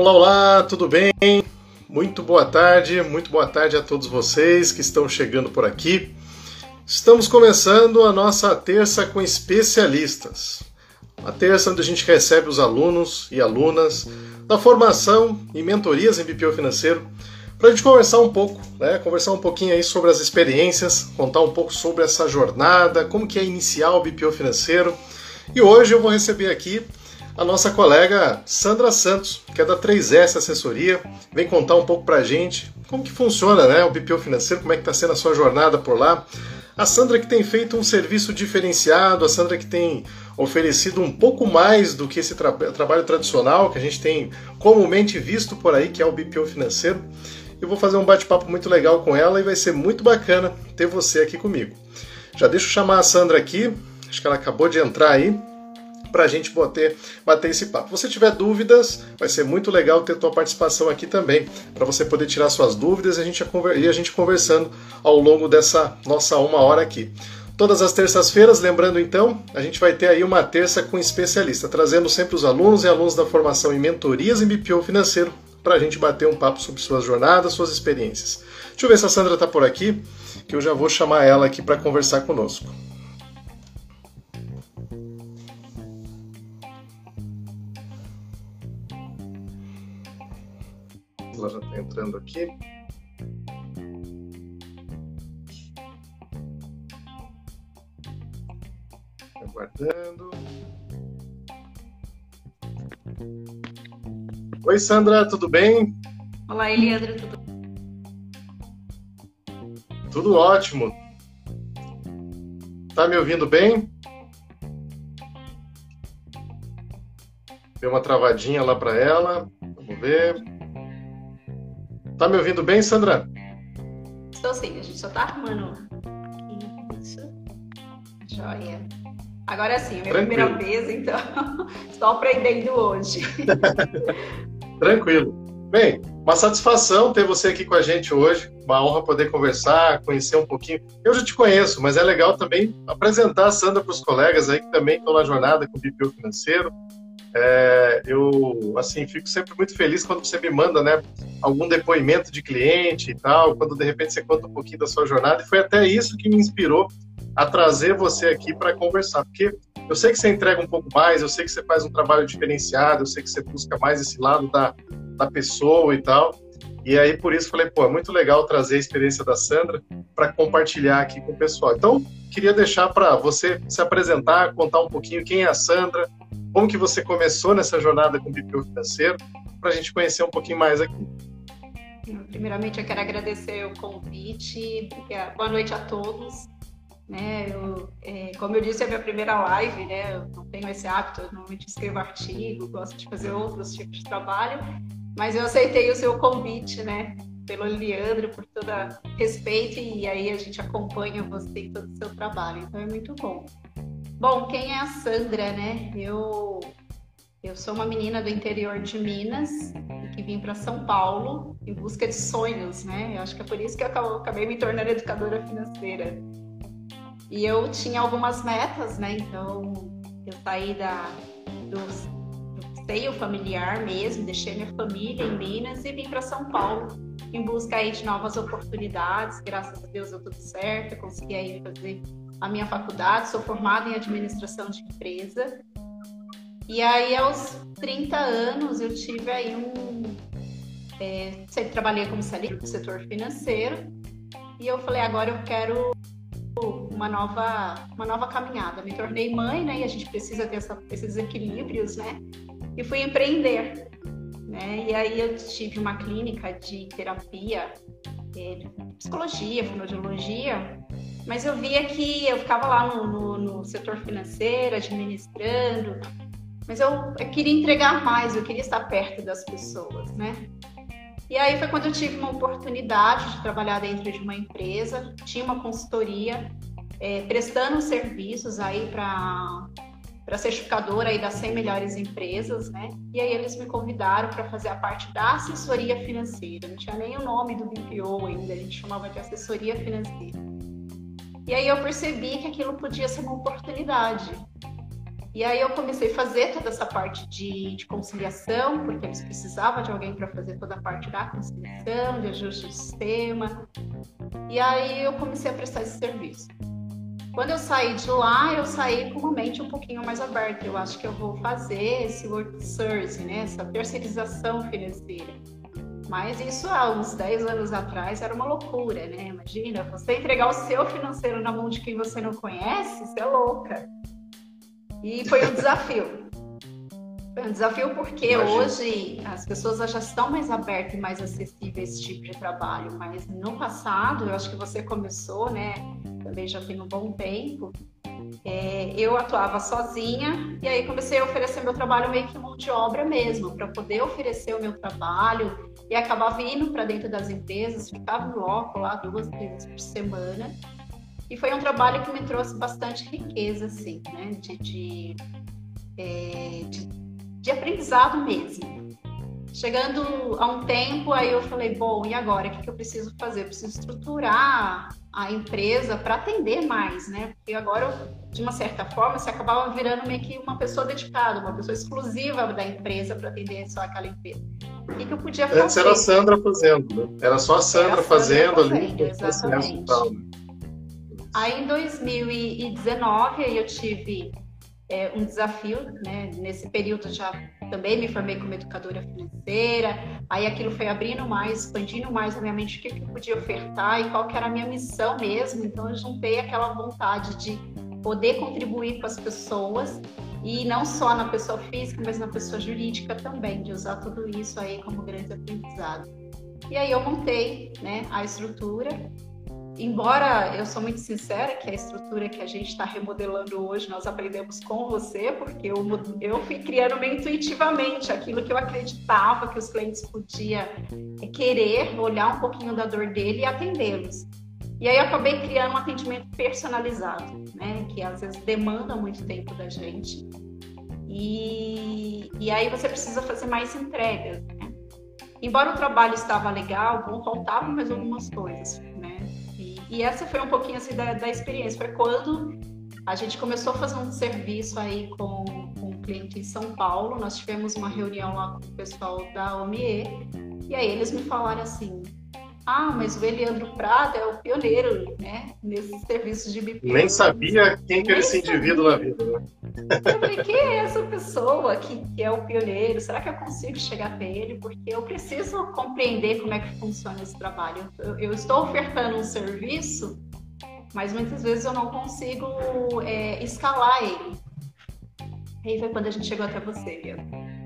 Olá, olá, tudo bem? Muito boa tarde, muito boa tarde a todos vocês que estão chegando por aqui. Estamos começando a nossa terça com especialistas. A terça onde a gente recebe os alunos e alunas da formação e mentorias em BPO financeiro para a gente conversar um pouco, né? Conversar um pouquinho aí sobre as experiências, contar um pouco sobre essa jornada, como que é iniciar o BPO financeiro. E hoje eu vou receber aqui a nossa colega Sandra Santos, que é da 3S Assessoria, vem contar um pouco para a gente como que funciona né, o BPO financeiro, como é que está sendo a sua jornada por lá. A Sandra que tem feito um serviço diferenciado, a Sandra que tem oferecido um pouco mais do que esse tra trabalho tradicional que a gente tem comumente visto por aí, que é o BPO financeiro. Eu vou fazer um bate-papo muito legal com ela e vai ser muito bacana ter você aqui comigo. Já deixa eu chamar a Sandra aqui, acho que ela acabou de entrar aí para a gente bater, bater esse papo. Se você tiver dúvidas, vai ser muito legal ter tua participação aqui também, para você poder tirar suas dúvidas e a, gente, e a gente conversando ao longo dessa nossa uma hora aqui. Todas as terças-feiras, lembrando então, a gente vai ter aí uma terça com especialista, trazendo sempre os alunos e alunos da formação em mentorias em BPO financeiro para a gente bater um papo sobre suas jornadas, suas experiências. Deixa eu ver se a Sandra está por aqui, que eu já vou chamar ela aqui para conversar conosco. Ela já está entrando aqui. Aguardando. Oi, Sandra, tudo bem? Olá, Eliandro, tudo Tudo ótimo. Tá me ouvindo bem? Deu uma travadinha lá para ela. Vamos ver. Tá me ouvindo bem, Sandra? Estou sim, a gente só tá arrumando. Isso. Joia. Agora sim, minha Tranquilo. primeira vez, então estou aprendendo hoje. Tranquilo. Bem, uma satisfação ter você aqui com a gente hoje. Uma honra poder conversar, conhecer um pouquinho. Eu já te conheço, mas é legal também apresentar a Sandra para os colegas aí que também estão na jornada com o BPO financeiro. É, eu assim fico sempre muito feliz quando você me manda né, algum depoimento de cliente e tal, quando de repente você conta um pouquinho da sua jornada, e foi até isso que me inspirou a trazer você aqui para conversar, porque eu sei que você entrega um pouco mais, eu sei que você faz um trabalho diferenciado, eu sei que você busca mais esse lado da, da pessoa e tal, e aí por isso falei, pô, é muito legal trazer a experiência da Sandra para compartilhar aqui com o pessoal. Então, queria deixar para você se apresentar, contar um pouquinho quem é a Sandra, como que você começou nessa jornada com o BPO financeiro, para a gente conhecer um pouquinho mais aqui. Primeiramente, eu quero agradecer o convite. Boa noite a todos. Né, eu, é, como eu disse, é a minha primeira live, né? Eu não tenho esse hábito, eu normalmente escrevo artigo, gosto de fazer outros tipos de trabalho, mas eu aceitei o seu convite, né? Pelo Leandro, por todo respeito, e aí a gente acompanha você e todo o seu trabalho, então é muito bom. Bom, quem é a Sandra, né? Eu eu sou uma menina do interior de Minas que vim para São Paulo em busca de sonhos, né? Eu acho que é por isso que eu acabei me tornando educadora financeira. E eu tinha algumas metas, né? Então eu saí da, do, do seio familiar mesmo, deixei minha família em Minas e vim para São Paulo em busca aí de novas oportunidades. Graças a Deus deu tudo certo, consegui aí fazer a minha faculdade, sou formada em administração de empresa. E aí, aos 30 anos, eu tive aí um. É, sempre trabalhei como CLT no setor financeiro. E eu falei, agora eu quero uma nova, uma nova caminhada. Me tornei mãe, né? E a gente precisa ter essa, esses equilíbrios, né? E fui empreender. Né? E aí eu tive uma clínica de terapia, é, psicologia, fonoaudiologia, mas eu via que eu ficava lá no, no, no setor financeiro, administrando, mas eu, eu, queria entregar mais, eu queria estar perto das pessoas, né? E aí foi quando eu tive uma oportunidade de trabalhar dentro de uma empresa, tinha uma consultoria é, prestando serviços aí para para certificadora aí das 100 melhores empresas, né? E aí eles me convidaram para fazer a parte da assessoria financeira. Não tinha nem o nome do BPO ainda, a gente chamava de assessoria financeira. E aí eu percebi que aquilo podia ser uma oportunidade. E aí eu comecei a fazer toda essa parte de, de conciliação, porque eles precisavam de alguém para fazer toda a parte da conciliação, de ajuste do sistema. E aí eu comecei a prestar esse serviço. Quando eu saí de lá, eu saí com uma mente um pouquinho mais aberta. Eu acho que eu vou fazer esse outsourcing, né? essa terceirização financeira. Mas isso há uns 10 anos atrás era uma loucura, né? Imagina, você entregar o seu financeiro na mão de quem você não conhece, você é louca. E foi um desafio. Um desafio porque Imagina. hoje as pessoas já estão mais abertas e mais acessíveis a esse tipo de trabalho. Mas no passado, eu acho que você começou, né? Também já tem um bom tempo. É, eu atuava sozinha e aí comecei a oferecer meu trabalho meio que mão de obra mesmo, para poder oferecer o meu trabalho e acabava indo para dentro das empresas, ficava no loco lá duas vezes por semana e foi um trabalho que me trouxe bastante riqueza, assim, né? De, de, é, de, de aprendizado mesmo. Chegando a um tempo, aí eu falei, bom, e agora? O que, que eu preciso fazer? Eu preciso estruturar a empresa para atender mais, né? Porque agora, eu, de uma certa forma, você acabava virando meio que uma pessoa dedicada, uma pessoa exclusiva da empresa para atender só aquela empresa. O que, que eu podia fazer? Antes era a Sandra fazendo, né? Era só a Sandra, a Sandra fazendo, fazendo ali. Exatamente. Tal, né? Aí em 2019 eu tive é, um desafio, né? Nesse período já também me formei como educadora financeira. Aí aquilo foi abrindo mais, expandindo mais a minha mente, o que, eu podia ofertar e qual que era a minha missão mesmo. Então eu juntei aquela vontade de poder contribuir com as pessoas e não só na pessoa física, mas na pessoa jurídica também, de usar tudo isso aí como grande aprendizado. E aí eu montei, né, a estrutura embora eu sou muito sincera que a estrutura que a gente está remodelando hoje nós aprendemos com você, porque eu, eu fui criando meio intuitivamente aquilo que eu acreditava que os clientes podiam querer, olhar um pouquinho da dor dele e atendê-los. E aí eu acabei criando um atendimento personalizado, né? Que às vezes demanda muito tempo da gente. E, e aí você precisa fazer mais entregas, né? Embora o trabalho estava legal, faltavam mais algumas coisas. E essa foi um pouquinho assim da, da experiência. Foi quando a gente começou a fazer um serviço aí com, com um cliente em São Paulo. Nós tivemos uma reunião lá com o pessoal da OMIE. E aí eles me falaram assim: ah, mas o Eliandro Prado é o pioneiro, né? Nesse serviço de BPM. Nem sabia quem que era esse indivíduo na vida, né? Eu falei, quem é essa pessoa que, que é o pioneiro? Será que eu consigo chegar até ele? Porque eu preciso compreender como é que funciona esse trabalho. Eu, eu estou ofertando um serviço, mas muitas vezes eu não consigo é, escalar ele. E aí foi quando a gente chegou até você, Leandro.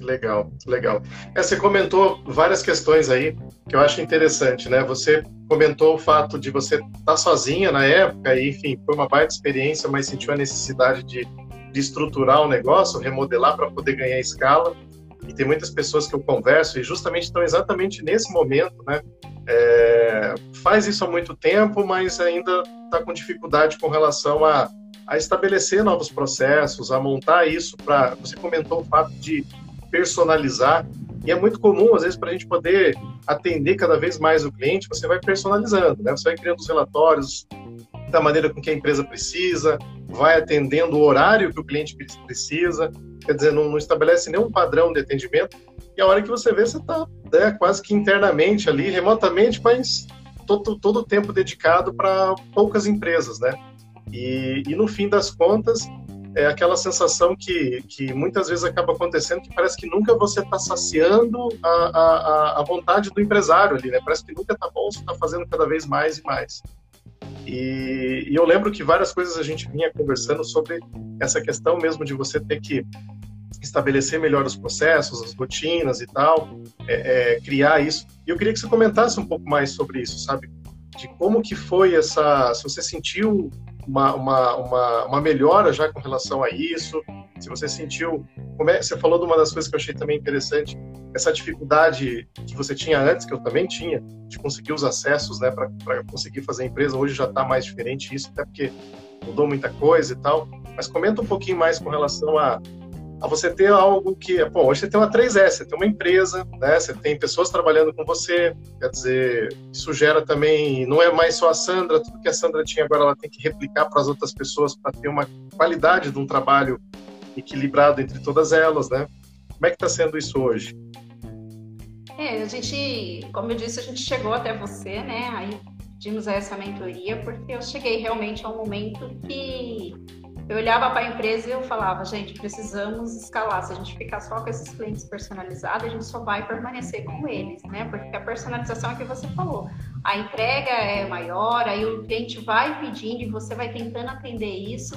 Legal, legal. É, você comentou várias questões aí que eu acho interessante, né? Você comentou o fato de você estar tá sozinha na época e, enfim, foi uma baita experiência, mas sentiu a necessidade de, de estruturar o negócio, remodelar para poder ganhar escala. E tem muitas pessoas que eu converso e justamente estão exatamente nesse momento, né? É, faz isso há muito tempo, mas ainda está com dificuldade com relação a, a estabelecer novos processos, a montar isso para. Você comentou o fato de personalizar. E é muito comum, às vezes, para a gente poder atender cada vez mais o cliente, você vai personalizando, né? Você vai criando os relatórios da maneira com que a empresa precisa, vai atendendo o horário que o cliente precisa, quer dizer, não, não estabelece nenhum padrão de atendimento. E a hora que você vê, você está né, quase que internamente ali, remotamente, mas todo, todo o tempo dedicado para poucas empresas, né? E, e no fim das contas, é aquela sensação que, que muitas vezes acaba acontecendo que parece que nunca você está saciando a, a, a vontade do empresário ali, né? Parece que nunca está bom, você está fazendo cada vez mais e mais. E, e, eu lembro que várias coisas a gente vinha conversando sobre essa questão mesmo de você ter que estabelecer melhor os processos, as rotinas e tal, é, é, criar isso. E eu queria que você comentasse um pouco mais sobre isso, sabe? De como que foi essa, se você sentiu uma, uma, uma, uma, melhora já com relação a isso? Se você sentiu. Como é, você falou de uma das coisas que eu achei também interessante, essa dificuldade que você tinha antes, que eu também tinha, de conseguir os acessos né, para conseguir fazer a empresa. Hoje já está mais diferente isso, até porque mudou muita coisa e tal. Mas comenta um pouquinho mais com relação a, a você ter algo que, bom, hoje você tem uma 3S, você tem uma empresa, né? Você tem pessoas trabalhando com você, quer dizer, isso gera também, não é mais só a Sandra, tudo que a Sandra tinha agora ela tem que replicar para as outras pessoas para ter uma qualidade de um trabalho equilibrado entre todas elas, né? Como é que está sendo isso hoje? É, a gente, como eu disse, a gente chegou até você, né? Aí pedimos essa mentoria porque eu cheguei realmente a um momento que eu olhava para a empresa e eu falava, gente, precisamos escalar. Se a gente ficar só com esses clientes personalizados, a gente só vai permanecer com eles, né? Porque a personalização é que você falou. A entrega é maior, aí o cliente vai pedindo e você vai tentando atender isso.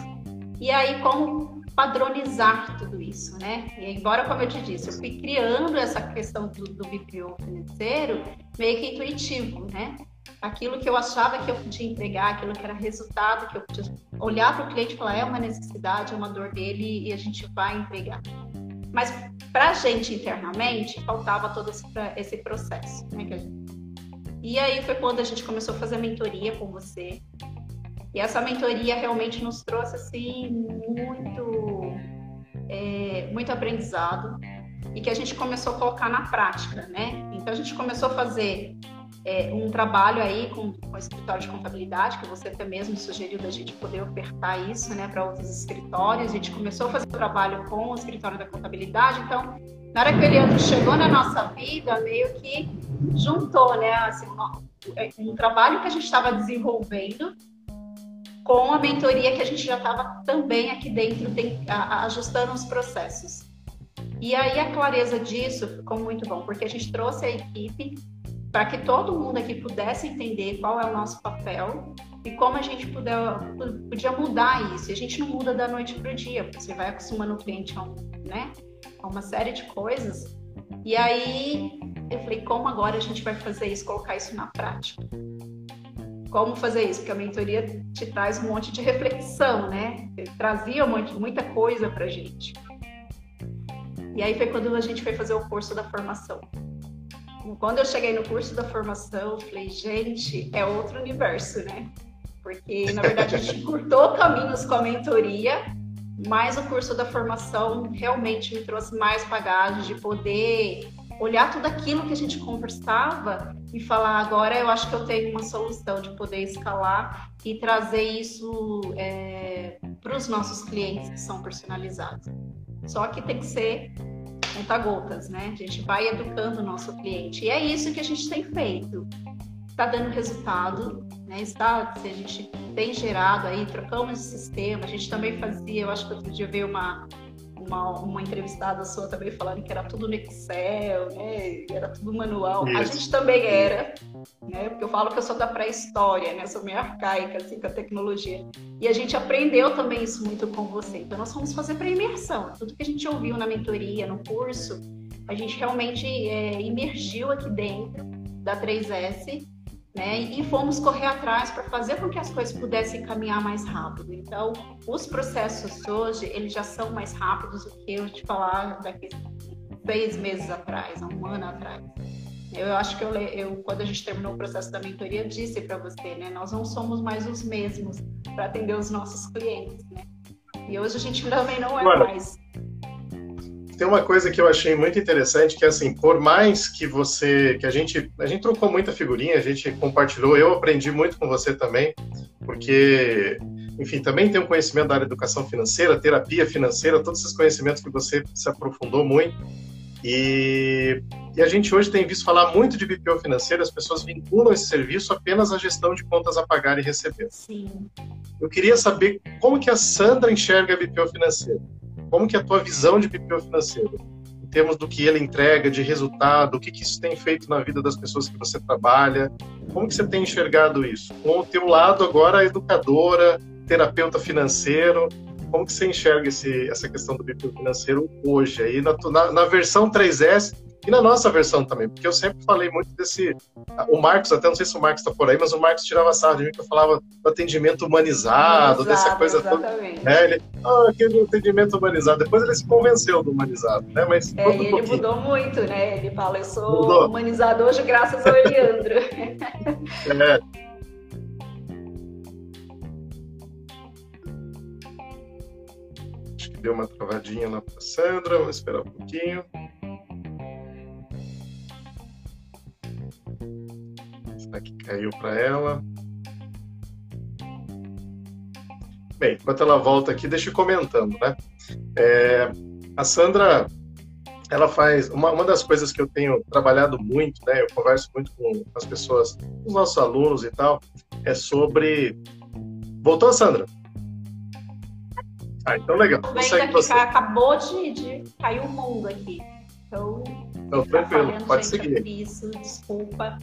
E aí, como padronizar tudo isso, né? E embora, como eu te disse, eu fui criando essa questão do, do BPO financeiro meio que intuitivo, né? Aquilo que eu achava que eu podia entregar, aquilo que era resultado, que eu podia olhar para o cliente e falar é uma necessidade, é uma dor dele e a gente vai entregar. Mas para a gente internamente faltava todo esse, esse processo, né, gente... E aí foi quando a gente começou a fazer a mentoria com você. E essa mentoria realmente nos trouxe assim muito, é, muito aprendizado e que a gente começou a colocar na prática, né? Então a gente começou a fazer é, um trabalho aí com, com o escritório de contabilidade, que você até mesmo sugeriu da gente poder ofertar isso né, para outros escritórios. A gente começou a fazer o trabalho com o escritório da contabilidade, então, na hora que o Eliandro chegou na nossa vida, meio que juntou né, assim, um trabalho que a gente estava desenvolvendo com a mentoria que a gente já estava também aqui dentro tem, a, ajustando os processos. E aí a clareza disso ficou muito bom, porque a gente trouxe a equipe para que todo mundo aqui pudesse entender qual é o nosso papel e como a gente puder, podia mudar isso. A gente não muda da noite para o dia, você vai acostumando o cliente a, um, né, a uma série de coisas. E aí eu falei, como agora a gente vai fazer isso, colocar isso na prática? Como fazer isso? Porque a mentoria te traz um monte de reflexão, né? trazia um monte, muita coisa para gente. E aí foi quando a gente foi fazer o curso da formação. Quando eu cheguei no curso da formação, eu falei, gente, é outro universo, né? Porque, na verdade, a gente curtou caminhos com a mentoria, mas o curso da formação realmente me trouxe mais bagagem de poder olhar tudo aquilo que a gente conversava e falar agora eu acho que eu tenho uma solução de poder escalar e trazer isso é, para os nossos clientes que são personalizados. Só que tem que ser conta-gotas, né? A gente vai educando o nosso cliente. E é isso que a gente tem feito. Está dando resultado, né? Está, a gente tem gerado aí, trocamos de sistema. A gente também fazia, eu acho que outro dia veio uma, uma, uma entrevistada sua também falando que era tudo no Excel, né? Era tudo manual. Isso. A gente também era, né? Porque eu falo que eu sou da pré-história, né? Sou meio arcaica, assim, com a tecnologia. E a gente aprendeu também isso muito com você. Então, nós fomos fazer para imersão. Tudo que a gente ouviu na mentoria, no curso, a gente realmente é, imergiu aqui dentro da 3S né? E fomos correr atrás para fazer com que as coisas pudessem caminhar mais rápido. Então, os processos hoje, eles já são mais rápidos do que eu te falar daqui seis meses atrás, um ano atrás. Eu acho que eu, eu, quando a gente terminou o processo da mentoria, disse para você, né? Nós não somos mais os mesmos para atender os nossos clientes, né? E hoje a gente também não é mais tem uma coisa que eu achei muito interessante, que é assim, por mais que você, que a gente, a gente trocou muita figurinha, a gente compartilhou, eu aprendi muito com você também, porque, enfim, também tem um conhecimento da área de educação financeira, terapia financeira, todos esses conhecimentos que você se aprofundou muito, e, e, a gente hoje tem visto falar muito de BPO financeiro, as pessoas vinculam esse serviço apenas à gestão de contas a pagar e receber. Sim. Eu queria saber como que a Sandra enxerga a BPO financeiro. Como que é a tua visão de BPO financeiro? Em termos do que ele entrega, de resultado, o que, que isso tem feito na vida das pessoas que você trabalha? Como que você tem enxergado isso? Com o teu lado agora, educadora, terapeuta financeiro, como que você enxerga esse, essa questão do BPO financeiro hoje? Aí na, na, na versão 3S, e na nossa versão também, porque eu sempre falei muito desse. O Marcos, até não sei se o Marcos está por aí, mas o Marcos tirava sarro de mim que eu falava do atendimento humanizado, dessa coisa toda. É, ele, ah, aquele atendimento humanizado. Depois ele se convenceu do humanizado, né? Mas é, ele um mudou muito, né? Ele fala, eu sou mudou. humanizado hoje graças ao Eliandro. é. Deu uma travadinha lá para Sandra, vamos esperar um pouquinho. Será que caiu para ela? Bem, enquanto ela volta aqui, deixa eu comentando, né? É, a Sandra, ela faz uma, uma das coisas que eu tenho trabalhado muito, né? Eu converso muito com as pessoas, com os nossos alunos e tal, é sobre. Voltou, Sandra? Ah, então legal. Daqui, você... acabou de, de cair o um mundo aqui. Então, então tá tranquilo, pode seguir. Isso, desculpa.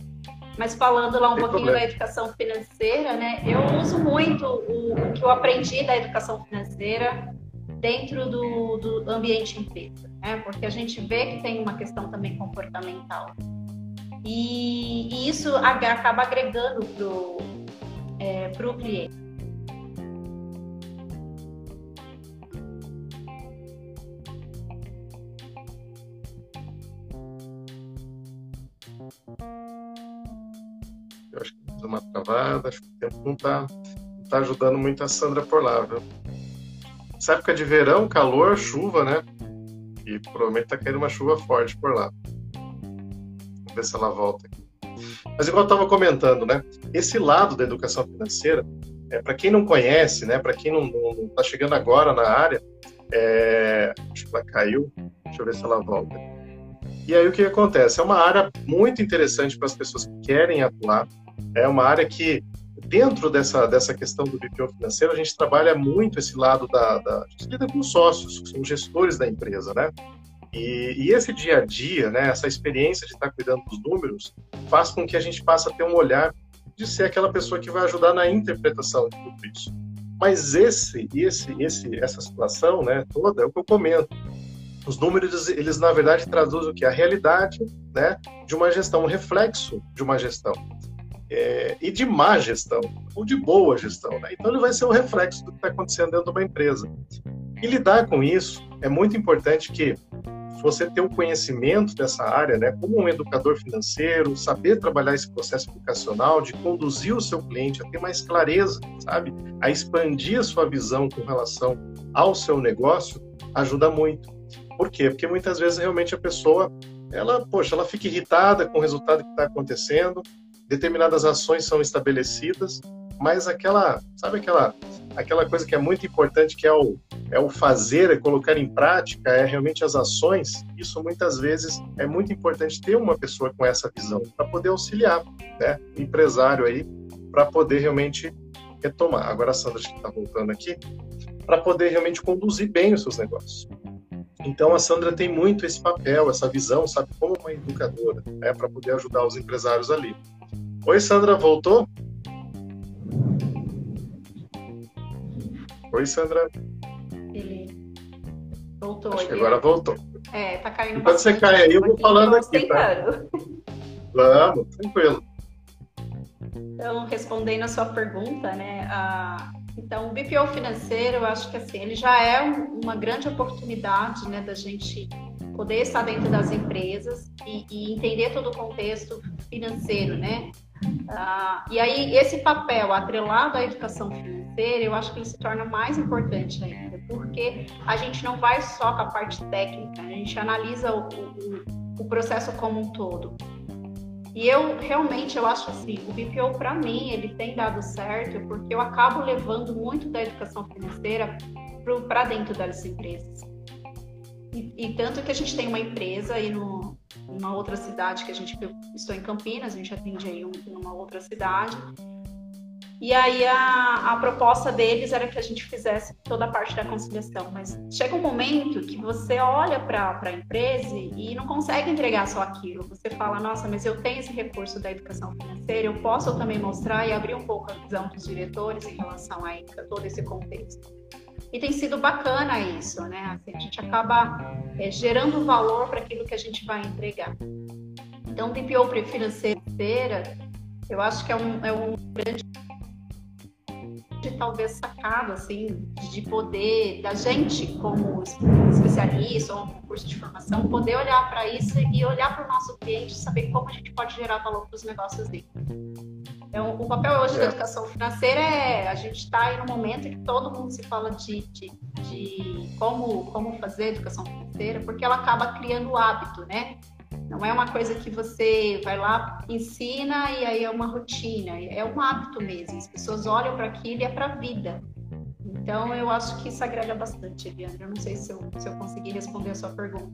Mas falando lá um Tem pouquinho problema. da educação financeira, né? Eu uso muito o, o, que eu aprendi da educação financeira dentro do, do ambiente empresa, né? Porque a gente vê que tem uma questão também comportamental. E, e isso acaba agregando para o é, cliente. Eu acho que deu uma travada, acho que o tempo não está tá ajudando muito a Sandra por lá, viu? Essa época de verão, calor, chuva, né? E provavelmente está caindo uma chuva forte por lá. Vamos ver se ela volta aqui. Mas igual eu estava comentando, né? Esse lado da educação financeira, é, para quem não conhece, né? Para quem não está chegando agora na área, é... acho que ela caiu. Deixa eu ver se ela volta. E aí o que acontece? É uma área muito interessante para as pessoas que querem atuar. É uma área que, dentro dessa, dessa questão do BPO financeiro, a gente trabalha muito esse lado da. da a gente lida com sócios, que são gestores da empresa, né? E, e, esse dia a dia, né, essa experiência de estar cuidando dos números, faz com que a gente passe a ter um olhar de ser aquela pessoa que vai ajudar na interpretação de tudo isso. Mas esse, esse, esse, essa situação, né, toda é o que eu comento. Os números, eles na verdade traduzem o que a realidade, né, de uma gestão, um reflexo de uma gestão é, e de má gestão ou de boa gestão. Né? Então ele vai ser o reflexo do que está acontecendo dentro de uma empresa. E lidar com isso é muito importante que você ter o conhecimento dessa área, né, como um educador financeiro, saber trabalhar esse processo educacional, de conduzir o seu cliente a ter mais clareza, sabe, a expandir a sua visão com relação ao seu negócio, ajuda muito. Por quê? Porque muitas vezes realmente a pessoa, ela, poxa, ela fica irritada com o resultado que está acontecendo, determinadas ações são estabelecidas, mas aquela, sabe aquela aquela coisa que é muito importante que é o é o fazer, é colocar em prática, é realmente as ações. Isso muitas vezes é muito importante ter uma pessoa com essa visão para poder auxiliar, né, o empresário aí para poder realmente retomar. Agora a Sandra está voltando aqui para poder realmente conduzir bem os seus negócios. Então a Sandra tem muito esse papel, essa visão, sabe, como uma educadora, né, para poder ajudar os empresários ali. Oi, Sandra, voltou? Oi, Sandra. Ele voltou. Acho que agora voltou. É, tá caindo Enquanto você cai aí, eu vou falando aqui, tá? Vamos, tranquilo. Então, respondendo a sua pergunta, né? A... Então, o BPO financeiro, eu acho que assim, ele já é uma grande oportunidade, né, da gente poder estar dentro das empresas e, e entender todo o contexto financeiro, né? Ah, e aí, esse papel atrelado à educação financeira, eu acho que ele se torna mais importante ainda, porque a gente não vai só com a parte técnica, a gente analisa o, o, o processo como um todo. E eu realmente eu acho assim, o BPO para mim ele tem dado certo porque eu acabo levando muito da educação financeira para dentro das empresas. E, e, tanto que a gente tem uma empresa aí no, numa outra cidade que a gente estou em Campinas, a gente atende aí um, numa outra cidade. E aí a, a proposta deles era que a gente fizesse toda a parte da conciliação, mas chega um momento que você olha para a empresa e não consegue entregar só aquilo. Você fala, nossa, mas eu tenho esse recurso da educação financeira, eu posso também mostrar e abrir um pouco a visão dos diretores em relação a todo esse contexto. E tem sido bacana isso, né? Assim, a gente acaba é, gerando valor para aquilo que a gente vai entregar. Então, DPO financeira, eu acho que é um, é um grande talvez sacada assim de poder da gente como especialista ou curso de formação poder olhar para isso e olhar para o nosso cliente saber como a gente pode gerar valor para os negócios dele Então, o papel hoje é. da educação financeira é a gente está aí no momento que todo mundo se fala de, de, de, como, como fazer educação financeira, porque ela acaba criando o hábito, né? Não é uma coisa que você vai lá, ensina e aí é uma rotina, é um hábito mesmo. As pessoas olham para aquilo e é para a vida. Então, eu acho que isso agrega bastante, Eliandra. Eu não sei se eu, se eu consegui responder a sua pergunta.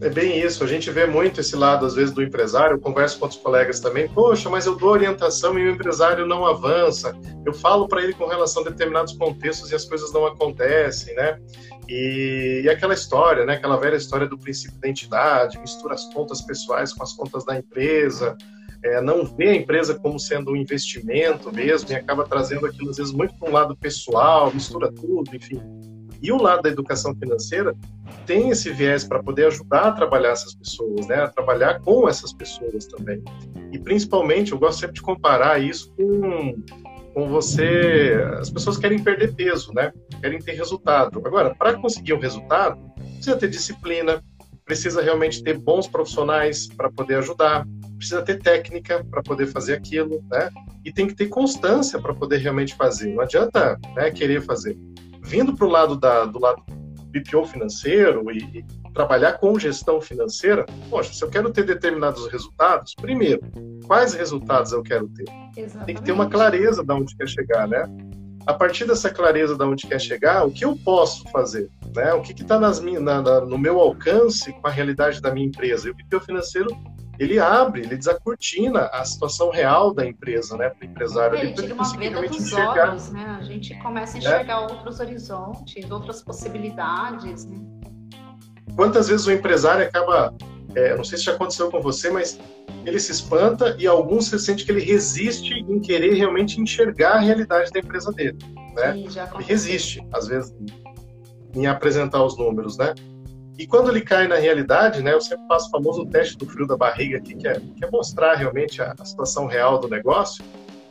É bem isso, a gente vê muito esse lado, às vezes, do empresário, eu converso com outros colegas também, poxa, mas eu dou orientação e o empresário não avança, eu falo para ele com relação a determinados contextos e as coisas não acontecem, né? E, e, aquela história, né? Aquela velha história do princípio da entidade, mistura as contas pessoais com as contas da empresa, é, não vê a empresa como sendo um investimento mesmo e acaba trazendo aquilo, às vezes, muito para um lado pessoal, mistura tudo, enfim. E o lado da educação financeira tem esse viés para poder ajudar a trabalhar essas pessoas, né? A trabalhar com essas pessoas também. E principalmente, eu gosto sempre de comparar isso com, com você. As pessoas querem perder peso, né? Querem ter resultado. Agora, para conseguir o resultado, precisa ter disciplina, precisa realmente ter bons profissionais para poder ajudar, precisa ter técnica para poder fazer aquilo, né? E tem que ter constância para poder realmente fazer. Não adianta né, querer fazer vindo para o lado da, do lado BPO financeiro e, e, trabalhar com gestão financeira, poxa, se eu quero ter determinados resultados, primeiro, quais resultados eu quero ter? Exatamente. Tem que ter uma clareza de onde quer chegar, né? A partir dessa clareza de onde quer chegar, o que eu posso fazer? Né? O que está na, no meu alcance com a realidade da minha empresa? E o BPO financeiro ele abre, ele desacortina a situação real da empresa, né, para o empresário. Ele tira uma venda dos enxergar. olhos, né? A gente começa a enxergar é. outros horizontes, outras possibilidades, né? Quantas vezes o empresário acaba, é, não sei se já aconteceu com você, mas ele se espanta e alguns se sente que ele resiste em querer realmente enxergar a realidade da empresa dele, né? Sim, ele resiste, às vezes, em apresentar os números, né? E quando ele cai na realidade, né, eu sempre faço o famoso teste do frio da barriga aqui, que é, que é mostrar realmente a, a, situação real do negócio,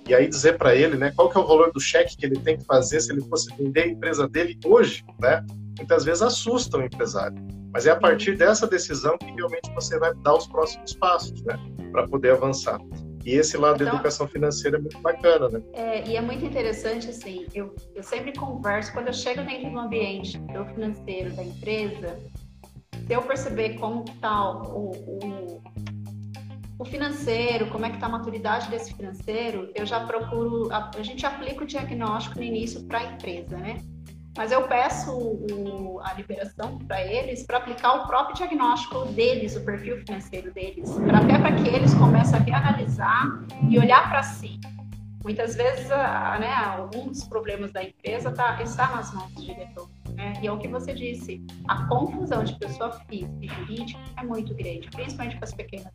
e aí dizer para ele né, qual que é o valor do cheque que ele tem que fazer se ele fosse vender a empresa dele hoje. Né? Muitas vezes assusta o empresário. Mas é a partir dessa decisão que realmente você vai dar os próximos passos né, para poder avançar. E esse lado então, da educação financeira é muito bacana, né? É, e é muito interessante, assim, eu, eu sempre converso, quando eu chego dentro do ambiente do financeiro da empresa, se eu perceber como está o, o, o, financeiro, como é que está a maturidade desse financeiro, eu já procuro, a, a gente aplica o diagnóstico no início para a empresa, né? Mas eu peço o, a liberação para eles para aplicar o próprio diagnóstico deles, o perfil financeiro deles, pra, até para que eles comecem a reanalisar e olhar para si. Muitas vezes, a, né, alguns problemas da empresa tá, está nas mãos do diretor. Né? E é o que você disse, a confusão de pessoa física e jurídica é muito grande, principalmente para as pequenas.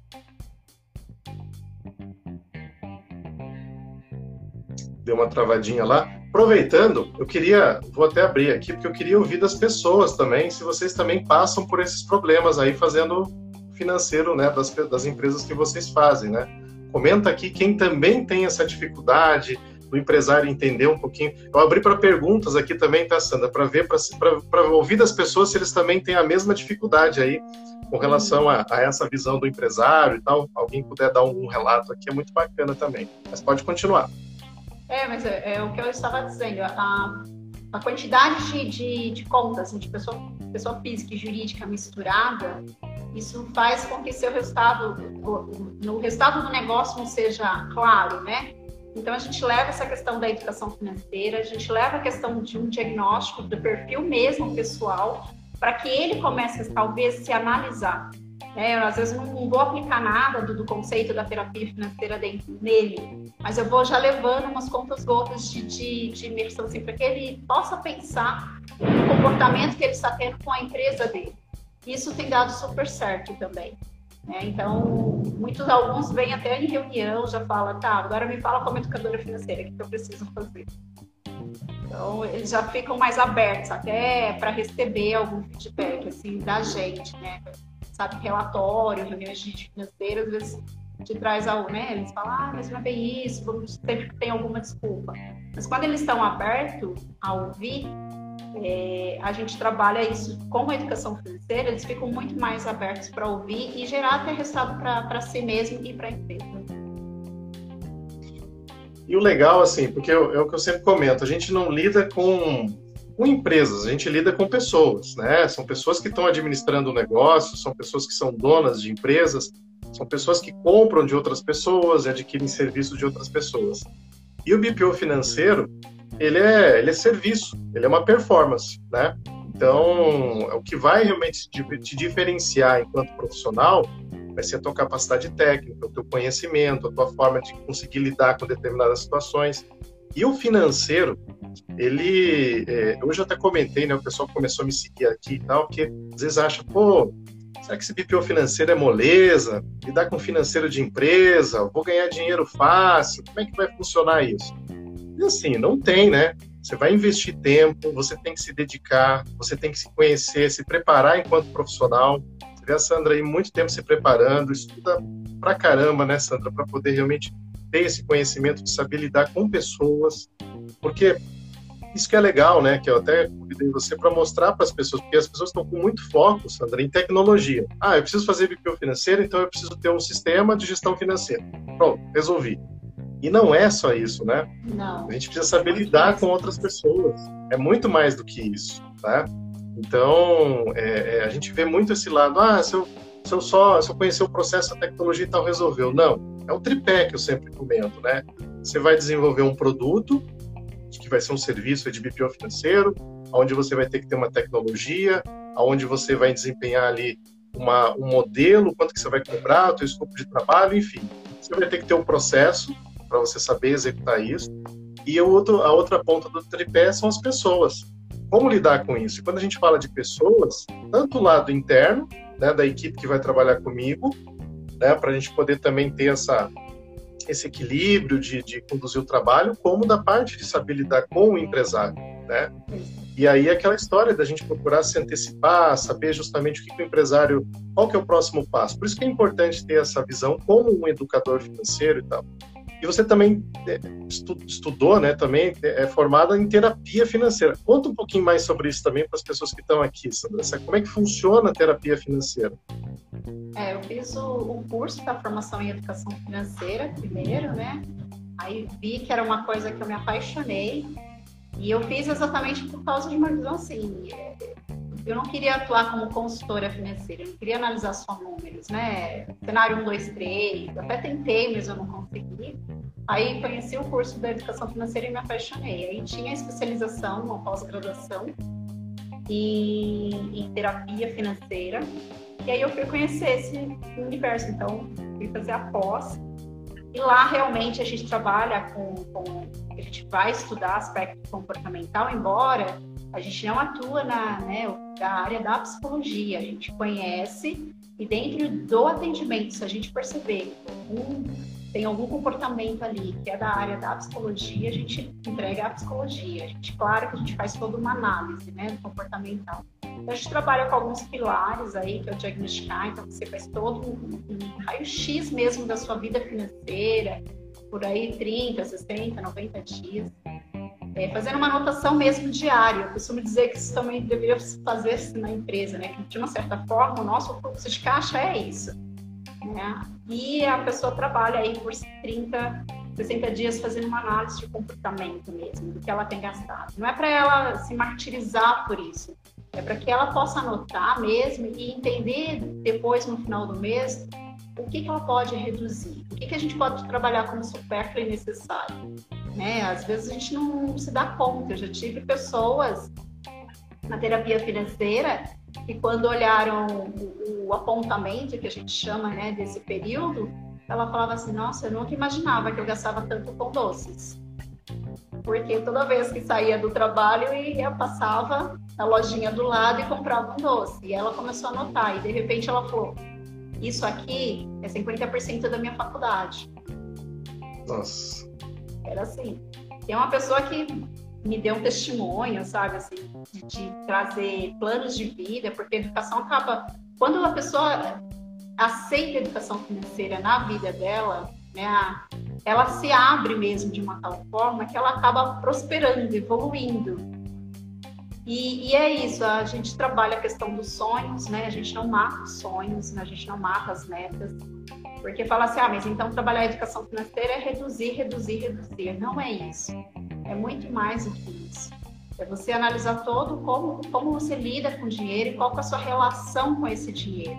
Deu uma travadinha lá. Aproveitando, eu queria, vou até abrir aqui, porque eu queria ouvir das pessoas também, se vocês também passam por esses problemas aí fazendo financeiro, né, das, das empresas que vocês fazem, né? Comenta aqui quem também tem essa dificuldade, do empresário entender um pouquinho. Eu abri para perguntas aqui também, tá, Sandra, para ver, para ouvir das pessoas se eles também têm a mesma dificuldade aí com relação a, a, essa visão do empresário e tal. Alguém puder dar um, relato aqui é muito bacana também. Mas pode continuar. É, mas é, é o que eu estava dizendo. A, a quantidade de, de, de contas assim, de pessoa, pessoa física e jurídica misturada, isso faz com que seu resultado, no resultado do negócio não seja claro, né? Então, a gente leva essa questão da educação financeira, a gente leva a questão de um diagnóstico do perfil mesmo pessoal, para que ele comece, talvez, se analisar. É, eu, às vezes, não, vou aplicar nada do, do, conceito da terapia financeira dentro, nele, mas eu vou já levando umas contas gotas de, de, de imersão, assim, para que ele possa pensar no comportamento que ele está tendo com a empresa dele. Isso tem dado super certo também. Né? Então, muitos alguns vêm até em reunião, já falam, tá, agora me fala como educadora financeira, o que eu preciso fazer. Então, eles já ficam mais abertos até para receber algum feedback assim, da gente, né? Sabe, relatório, reuniões de financeiras, às vezes te traz algo, né? Eles falam, ah, mas não é bem isso, sempre tem alguma desculpa. Mas quando eles estão abertos a ouvir, é, a gente trabalha isso com a educação financeira, eles ficam muito mais abertos para ouvir e gerar até resultado para si mesmo e para a empresa. E o legal, assim, porque é o que eu sempre comento, a gente não lida com, com empresas, a gente lida com pessoas, né? São pessoas que estão administrando o negócio, são pessoas que são donas de empresas, são pessoas que compram de outras pessoas adquirem serviços de outras pessoas. E o BPO financeiro, ele é, ele é serviço, ele é uma performance, né? Então, o que vai realmente te diferenciar enquanto profissional vai ser a tua capacidade técnica, o teu conhecimento, a tua forma de conseguir lidar com determinadas situações. E o financeiro, ele. É, hoje eu até comentei, né? O pessoal começou a me seguir aqui e tal, porque às vezes acha, pô, será que esse BPO financeiro é moleza? Lidar com financeiro de empresa? Vou ganhar dinheiro fácil? Como é que vai funcionar isso? E assim, não tem, né? Você vai investir tempo, você tem que se dedicar, você tem que se conhecer, se preparar enquanto profissional. Você vê a Sandra aí muito tempo se preparando, estuda pra caramba, né, Sandra, para poder realmente ter esse conhecimento de saber lidar com pessoas, porque isso que é legal, né? Que eu até convidei você para mostrar para as pessoas, porque as pessoas estão com muito foco, Sandra, em tecnologia. Ah, eu preciso fazer BPO financeiro, então eu preciso ter um sistema de gestão financeira. Pronto, resolvi. E não é só isso, né? Não. A gente precisa saber lidar com outras pessoas. É muito mais do que isso, tá? Então, é, é, a gente vê muito esse lado, ah, se eu, se eu só se eu conhecer o processo, a tecnologia e tal resolveu. Não, é o tripé que eu sempre comento, né? Você vai desenvolver um produto, que vai ser um serviço de BPO financeiro, onde você vai ter que ter uma tecnologia, onde você vai desempenhar ali uma, um modelo, quanto que você vai cobrar, o teu escopo de trabalho, enfim. Você vai ter que ter um processo para você saber executar isso. E o outro, a outra ponta do tripé são as pessoas como lidar com isso? E quando a gente fala de pessoas, tanto o lado interno, né, da equipe que vai trabalhar comigo, né, para a gente poder também ter essa, esse equilíbrio de, de, conduzir o trabalho, como da parte de saber lidar com o empresário, né? E aí aquela história da gente procurar se antecipar, saber justamente o que, que o empresário, qual que é o próximo passo. Por isso que é importante ter essa visão como um educador financeiro e tal. E você também é, estudou, né, também é, é formada em terapia financeira. Conta um pouquinho mais sobre isso também para as pessoas que estão aqui, Sandra. Como é que funciona a terapia financeira? É, eu fiz o, o curso da formação em educação financeira primeiro, né? Aí vi que era uma coisa que eu me apaixonei e eu fiz exatamente por causa de uma visão assim. Eu não queria atuar como consultora financeira, eu não queria analisar só números, né? Cenário 1, 2, 3, até tentei, mas eu não consegui. Aí conheci o curso da educação financeira e me apaixonei. Aí tinha especialização, uma pós-graduação em, terapia financeira. E aí eu fui conhecer esse universo. Então, fui fazer a pós. E lá realmente a gente trabalha com, com a gente vai estudar aspecto comportamental, embora a gente não atua na né, da área da psicologia, a gente conhece e dentro do atendimento, se a gente perceber um tem algum comportamento ali que é da área da psicologia, a gente entrega a psicologia. A gente, claro que a gente faz toda uma análise né, comportamental. Então, a gente trabalha com alguns pilares aí, que é o diagnosticar, então você faz todo um, um raio-x mesmo da sua vida financeira, por aí 30, 60, 90 dias. É, fazendo uma anotação mesmo diária. Eu costumo dizer que isso também deveria fazer na empresa, né? Que de uma certa forma o nosso fluxo de caixa é isso né? E a pessoa trabalha aí por 30, 60 dias fazendo uma análise de comportamento mesmo, do que ela tem gastado. Não é para ela se martirizar por isso, é para que ela possa anotar mesmo e entender depois, no final do mês, o que, que ela pode reduzir, o que, que a gente pode trabalhar como supérfluo e necessário. Né? Às vezes a gente não se dá conta. Eu já tive pessoas na terapia financeira e quando olharam o, o, apontamento que a gente chama né, desse período, ela falava assim: Nossa, eu nunca imaginava que eu gastava tanto com doces. Porque toda vez que saía do trabalho, eu ia, passava na lojinha do lado e comprava um doce. E ela começou a notar, e de repente ela falou: Isso aqui é 50% da minha faculdade. Nossa. Era assim. Tem uma pessoa que me deu um testemunho, sabe, assim, de, de trazer planos de vida, porque a educação acaba. Quando a pessoa aceita a educação financeira na vida dela, né, ela se abre mesmo de uma tal forma que ela acaba prosperando, evoluindo. E, e, é isso, a gente trabalha a questão dos sonhos, né? A gente não mata os sonhos, né? a gente não mata as metas. Porque fala assim, ah, mas então trabalhar a educação financeira é reduzir, reduzir, reduzir. Não é isso. É muito mais do que isso. É você analisar todo como, como você lida com o dinheiro e qual é a sua relação com esse dinheiro.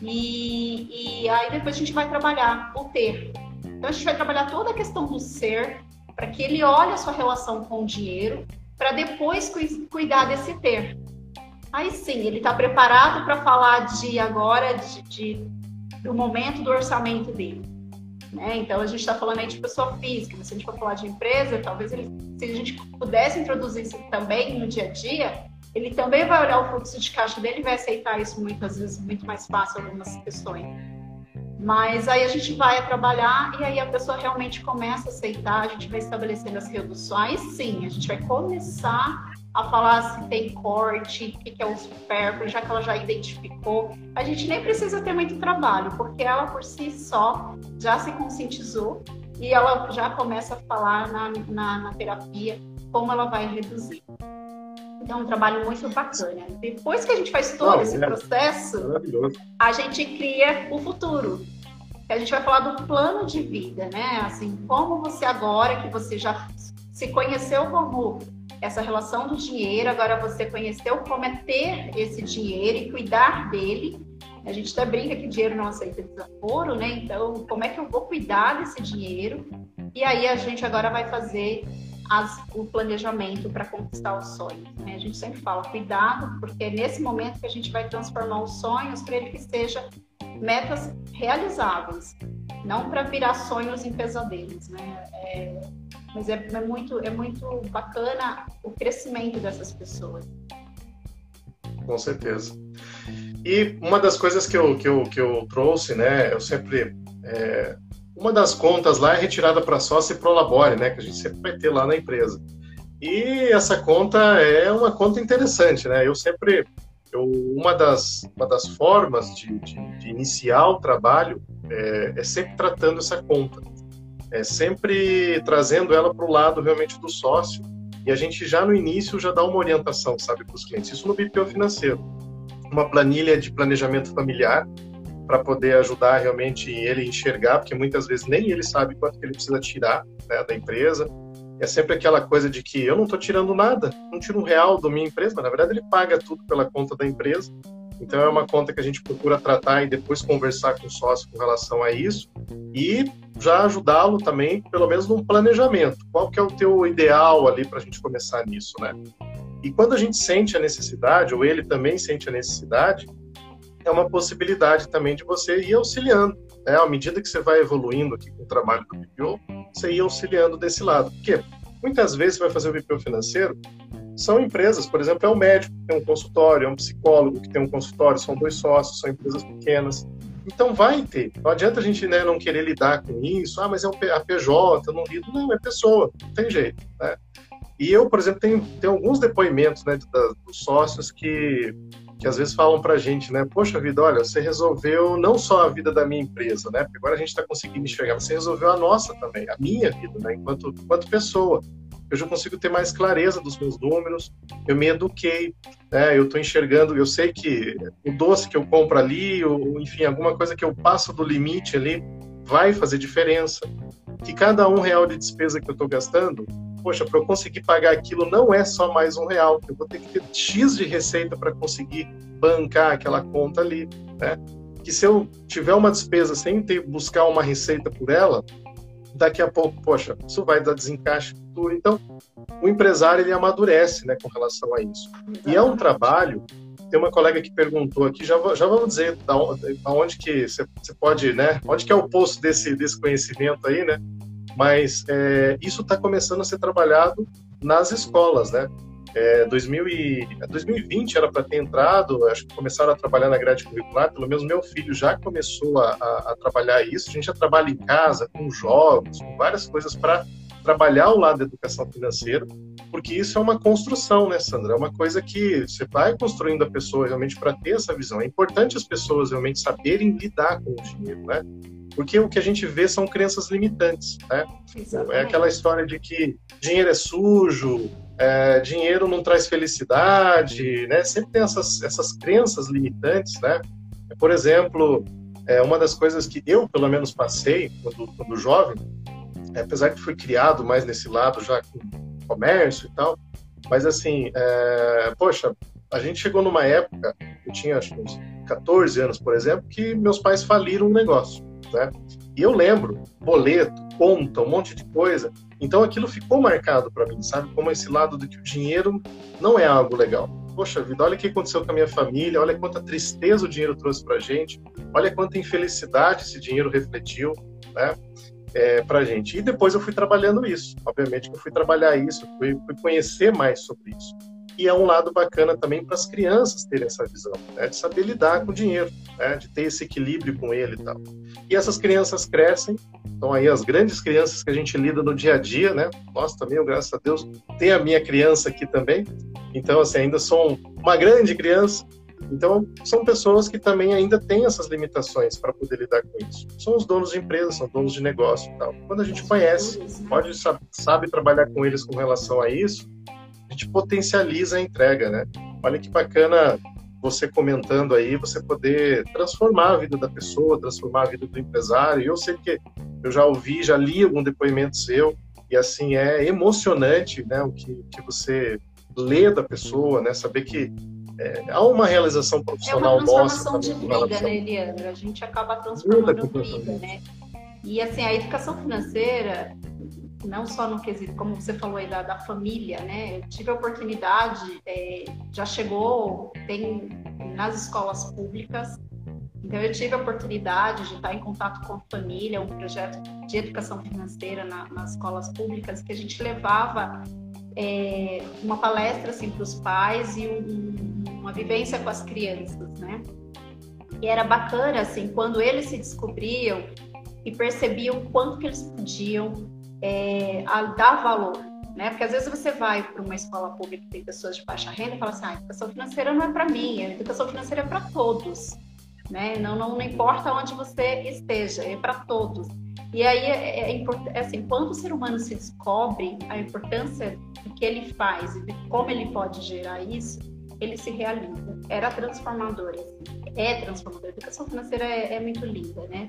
E, e aí depois a gente vai trabalhar o ter. Então a gente vai trabalhar toda a questão do ser, para que ele olhe a sua relação com o dinheiro, para depois cuidar desse ter. Aí sim, ele está preparado para falar de agora, de, de, do momento do orçamento dele. Né? Então a gente está falando aí de pessoa física, mas se a gente for falar de empresa, talvez ele, se a gente pudesse introduzir isso também no dia a dia, ele também vai olhar o fluxo de caixa dele e vai aceitar isso muitas vezes muito mais fácil algumas questões. Mas aí a gente vai trabalhar e aí a pessoa realmente começa a aceitar, a gente vai estabelecendo as reduções, sim, a gente vai começar a falar se tem corte, o que é o supérfluo, já que ela já identificou. A gente nem precisa ter muito trabalho, porque ela por si só já se conscientizou e ela já começa a falar na, na, na terapia como ela vai reduzir. Então, é um trabalho muito bacana. Depois que a gente faz todo esse é processo, a gente cria o futuro. A gente vai falar do plano de vida, né? Assim, como você agora que você já se conheceu como essa relação do dinheiro, agora você conheceu como é ter esse dinheiro e cuidar dele. A gente até brinca que dinheiro não aceita desaforo, né? Então, como é que eu vou cuidar desse dinheiro? E aí a gente agora vai fazer as, o planejamento para conquistar os sonhos. Né? A gente sempre fala, cuidado, porque é nesse momento que a gente vai transformar os sonhos para ele que seja metas realizáveis, não para virar sonhos em pesadelos. Né? É, mas é, é, muito, é muito bacana o crescimento dessas pessoas. Com certeza. E uma das coisas que eu, que eu, que eu trouxe, né, eu sempre é, uma das contas lá é retirada para sócio e prolabore, né, que a gente sempre vai ter lá na empresa. E essa conta é uma conta interessante, né? Eu sempre, eu, uma, das, uma das formas de, de, de iniciar o trabalho é, é, sempre tratando essa conta, é sempre trazendo ela para o lado realmente do sócio. E a gente já no início já dá uma orientação, sabe, para os clientes. Isso no BPO financeiro. Uma planilha de planejamento familiar, para poder ajudar realmente ele enxergar, porque muitas vezes nem ele sabe quanto que ele precisa tirar né, da empresa. É sempre aquela coisa de que eu não estou tirando nada, não tiro um real da minha empresa, mas na verdade ele paga tudo pela conta da empresa. Então é uma conta que a gente procura tratar e depois conversar com o sócio com relação a isso e já ajudá-lo também, pelo menos num planejamento. Qual que é o teu ideal ali para a gente começar nisso, né? E quando a gente sente a necessidade, ou ele também sente a necessidade, é uma possibilidade também de você ir auxiliando. Né? À medida que você vai evoluindo aqui com o trabalho do BPO, você ir auxiliando desse lado. Porque muitas vezes você vai fazer o BPO financeiro, são empresas, por exemplo, é um médico que tem um consultório, é um psicólogo que tem um consultório, são dois sócios, são empresas pequenas. Então vai ter. Não adianta a gente né, não querer lidar com isso, ah, mas é a PJ, não lido. Não, é pessoa, não tem jeito. Né? E eu, por exemplo, tenho, tenho alguns depoimentos né, dos sócios que que às vezes falam para a gente, né? Poxa vida, olha, você resolveu não só a vida da minha empresa, né? Porque agora a gente está conseguindo enxergar, você resolveu a nossa também, a minha vida, né? Enquanto, enquanto pessoa. Eu já consigo ter mais clareza dos meus números, eu me eduquei, né? Eu estou enxergando, eu sei que o doce que eu compro ali, ou enfim, alguma coisa que eu passo do limite ali, vai fazer diferença. Que cada um real de despesa que eu estou gastando poxa, para eu conseguir pagar aquilo não é só mais um real, eu vou ter que ter X de receita para conseguir bancar aquela conta ali, né? Que se eu tiver uma despesa sem ter buscar uma receita por ela, daqui a pouco, poxa, isso vai dar desencaixe tudo. Então, o empresário ele amadurece, né, com relação a isso. E é um trabalho. Tem uma colega que perguntou aqui, já, já vamos dizer da onde que você pode, né? Onde que é o poço desse, desse conhecimento aí, né? mas é, isso está começando a ser trabalhado nas escolas, né? É, 2000 e, 2020 era para ter entrado, acho que começaram a trabalhar na grade curricular, pelo menos meu filho já começou a, a, a trabalhar isso. A gente já trabalha em casa, com jogos, com várias coisas para trabalhar o lado da educação financeira, porque isso é uma construção, né, Sandra? É uma coisa que você vai construindo a pessoa realmente para ter essa visão. É importante as pessoas realmente saberem lidar com o dinheiro, né? Porque o que a gente vê são crenças limitantes, né? É aquela história de que dinheiro é sujo, é, dinheiro não traz felicidade, né? Sempre tem essas, essas crenças limitantes, né? Por exemplo, é uma das coisas que eu, pelo menos, passei quando, quando jovem, é, apesar de fui criado mais nesse lado já com comércio e tal, mas assim, é, poxa, a gente chegou numa época, eu tinha acho uns 14 anos, por exemplo, que meus pais faliram um negócio, né? E eu lembro, boleto, conta, um monte de coisa. Então aquilo ficou marcado para mim, sabe? Como esse lado de que o dinheiro não é algo legal. Poxa vida, olha o que aconteceu com a minha família, olha quanta tristeza o dinheiro trouxe pra gente, olha quanta infelicidade esse dinheiro refletiu, né? É, pra gente. E depois eu fui trabalhando isso. Obviamente que eu fui trabalhar isso, fui, fui conhecer mais sobre isso e é um lado bacana também para as crianças terem essa visão, né, de saber lidar com o dinheiro, né, de ter esse equilíbrio com ele e tal. E essas crianças crescem, então aí as grandes crianças que a gente lida no dia a dia, né? Nós também, graças a Deus, tem a minha criança aqui também. Então, assim, ainda sou uma grande criança. Então, são pessoas que também ainda têm essas limitações para poder lidar com isso. São os donos de empresas, são donos de negócio e tal. Quando a gente conhece, pode sabe trabalhar com eles com relação a isso, gente potencializa a entrega, né? Olha que bacana você comentando aí, você poder transformar a vida da pessoa, transformar a vida do empresário. Eu sei que eu já ouvi, já li algum depoimento seu, e assim, é emocionante né, o que, que você lê da pessoa, né? Saber que é, há uma realização profissional nossa. É uma transformação nossa, de vida, né, Eliandro? A gente acaba transformando vida, né? E assim, a educação financeira, não só no quesito, como você falou aí, da, da família, né? Eu tive a oportunidade, é, já chegou, tem nas escolas públicas, então eu tive a oportunidade de estar em contato com a família, um projeto de educação financeira na, nas escolas públicas, que a gente levava é, uma palestra assim, para os pais e um, uma vivência com as crianças, né? E era bacana, assim, quando eles se descobriam e percebiam quanto que eles podiam é, a dar valor, né? Porque às vezes você vai para uma escola pública que tem pessoas de baixa renda e fala assim, ah, a educação financeira não é para mim, a educação financeira é para todos, né? Não, não, não importa onde você esteja, é para todos. E aí é, é, é, assim, quando o ser humano se descobre a importância do que ele faz e de como ele pode gerar isso, ele se realiza. Era transformador, assim. é transformador. A educação financeira é, é muito linda, né?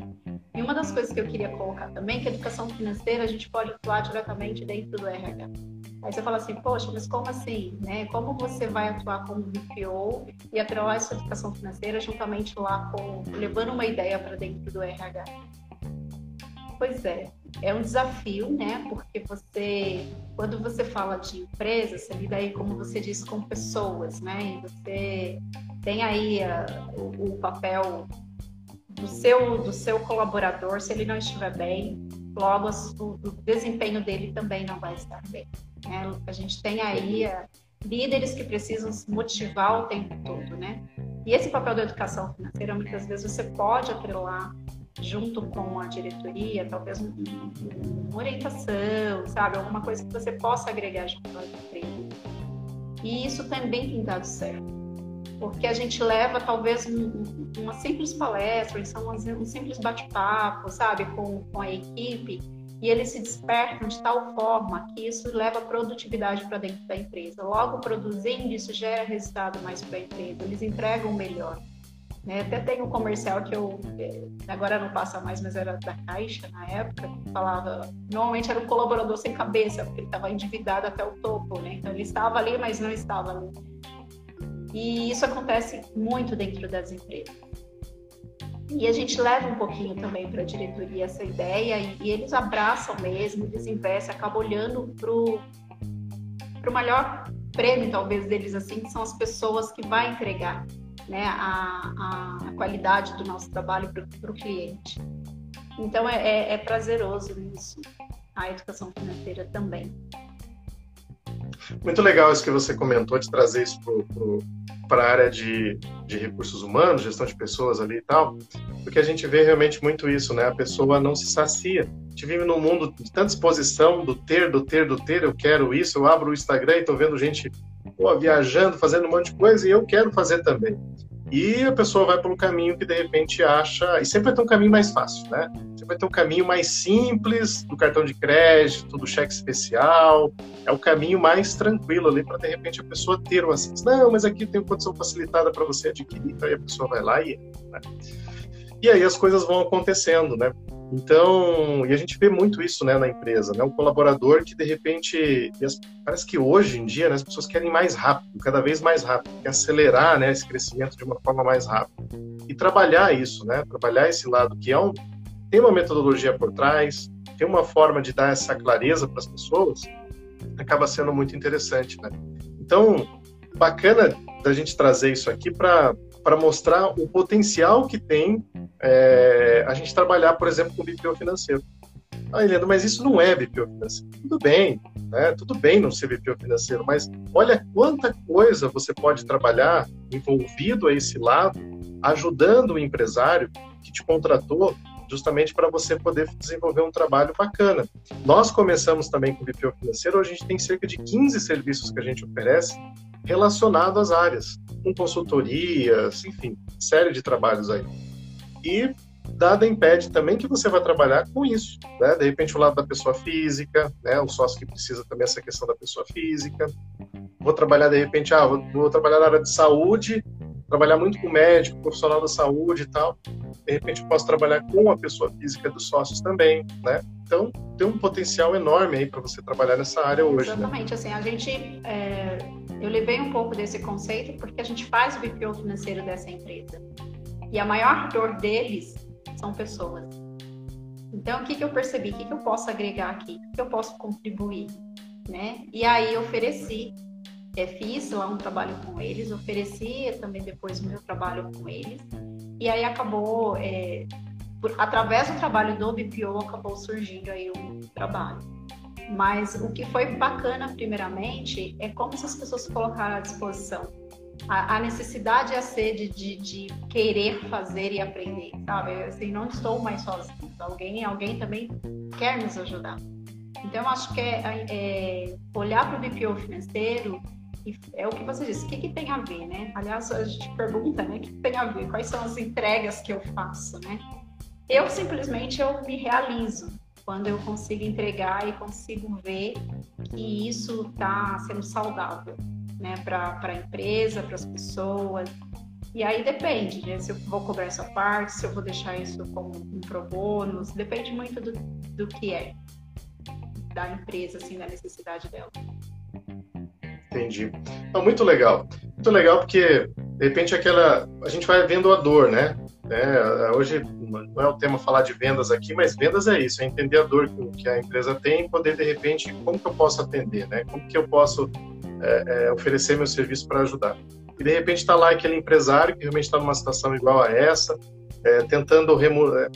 E uma das coisas que eu queria colocar também, que a educação financeira a gente pode atuar diretamente dentro do RH. Aí você fala assim, poxa, mas como assim? Né? Como você vai atuar como BPO e atrelar essa educação financeira juntamente lá com, levando uma ideia para dentro do RH? Pois é, é um desafio, né? Porque você, quando você fala de empresa, você lida aí, como você disse, com pessoas, né? E você tem aí a, o, o papel do seu, do seu colaborador, se ele não estiver bem, logo o, o desempenho dele também não vai estar bem. Né? A gente tem aí uh, líderes que precisam se motivar o tempo todo, né? E esse papel da educação financeira, muitas vezes você pode atrelar junto com a diretoria, talvez um, um, uma orientação, sabe? Alguma coisa que você possa agregar junto à empresa. E isso também tem dado certo porque a gente leva talvez um, uma simples palestra, então um simples bate-papo, sabe, com, com a equipe, e eles se despertam de tal forma que isso leva produtividade para dentro da empresa. Logo, produzindo, isso gera resultado mais para a empresa, eles entregam melhor. Né? Até tem um comercial que eu, eh, agora não passa mais, mas era da Caixa na época, falava, normalmente era um colaborador sem cabeça, porque ele estava endividado até o topo, né? Então ele estava ali, mas não estava ali. E isso acontece muito dentro das empresas. E a gente leva um pouquinho também para a diretoria essa ideia e, e, eles abraçam mesmo, eles investem, acabam olhando para o maior prêmio, talvez, deles assim, que são as pessoas que vão entregar né, a, a, qualidade do nosso trabalho para o cliente. Então é, é, é prazeroso isso, a educação financeira também. Muito legal isso que você comentou de trazer isso para a área de, de recursos humanos, gestão de pessoas ali e tal, porque a gente vê realmente muito isso, né? A pessoa não se sacia. A gente vive num mundo de tanta exposição do ter, do ter, do ter, eu quero isso, eu abro o Instagram e estou vendo gente pô, viajando, fazendo um monte de coisa e eu quero fazer também. E a pessoa vai pelo caminho que de repente acha, e sempre vai ter um caminho mais fácil, né? Sempre vai ter um caminho mais simples do cartão de crédito, do cheque especial, é o caminho mais tranquilo ali para de repente a pessoa ter o acesso. Não, mas aqui tem condição facilitada para você adquirir, então aí a pessoa vai lá e. Né? E aí as coisas vão acontecendo, né? Então, e a gente vê muito isso né, na empresa, né? Um colaborador que de repente, parece que hoje em dia né, as pessoas querem mais rápido, cada vez mais rápido, quer acelerar né, esse crescimento de uma forma mais rápida. E trabalhar isso, né? Trabalhar esse lado que é um, tem uma metodologia por trás, tem uma forma de dar essa clareza para as pessoas, acaba sendo muito interessante, né? Então, bacana da gente trazer isso aqui para mostrar o potencial que tem é, a gente trabalhar, por exemplo, com BPO financeiro. Ah, Helena, mas isso não é BPO financeiro. Tudo bem, né? Tudo bem não ser BPO financeiro, mas olha quanta coisa você pode trabalhar envolvido a esse lado, ajudando o empresário que te contratou justamente para você poder desenvolver um trabalho bacana. Nós começamos também com o BPO financeiro, hoje a gente tem cerca de 15 serviços que a gente oferece relacionados às áreas, com consultorias, enfim, série de trabalhos aí. E nada impede também que você vai trabalhar com isso, né? De repente o lado da pessoa física, né? O sócio que precisa também essa questão da pessoa física. Vou trabalhar de repente, ah, vou, vou trabalhar na área de saúde, trabalhar muito com médico, profissional da saúde e tal. De repente eu posso trabalhar com a pessoa física dos sócios também, né? Então tem um potencial enorme aí para você trabalhar nessa área hoje. Né? Exatamente, né? assim a gente é, eu levei um pouco desse conceito porque a gente faz o BPO financeiro dessa empresa e a maior dor deles são pessoas. Então o que que eu percebi? O que que eu posso agregar aqui? O que eu posso contribuir? Né? E aí ofereci é, fiz lá um trabalho com eles, ofereci também depois o meu trabalho com eles, e aí acabou, é, por, através do trabalho do BPO, acabou surgindo aí um trabalho. Mas o que foi bacana, primeiramente, é como essas pessoas colocaram à disposição a, a necessidade e a sede de, de, querer fazer e aprender, sabe? Assim, não estou mais sozinha. Alguém, alguém também quer nos ajudar. Então, acho que é, é olhar para o BPO financeiro é o que você disse, o que, que tem a ver, né? Aliás, a gente pergunta, né? O que, que tem a ver? Quais são as entregas que eu faço, né? Eu simplesmente eu me realizo quando eu consigo entregar e consigo ver que isso está sendo saudável, né? Para a empresa, para as pessoas. E aí depende, né? Se eu vou cobrar essa parte, se eu vou deixar isso como um pro bônus, depende muito do, do que é da empresa, assim, da necessidade dela. Entendi. Então, muito legal. Muito legal porque, de repente, aquela. A gente vai vendo a dor, né? É, hoje não é o tema falar de vendas aqui, mas vendas é isso, é entender a dor que a empresa tem e poder, de repente, como que eu posso atender, né? Como que eu posso é, é, oferecer meu serviço para ajudar. E, de repente, está lá aquele empresário que realmente está numa situação igual a essa, é, tentando é,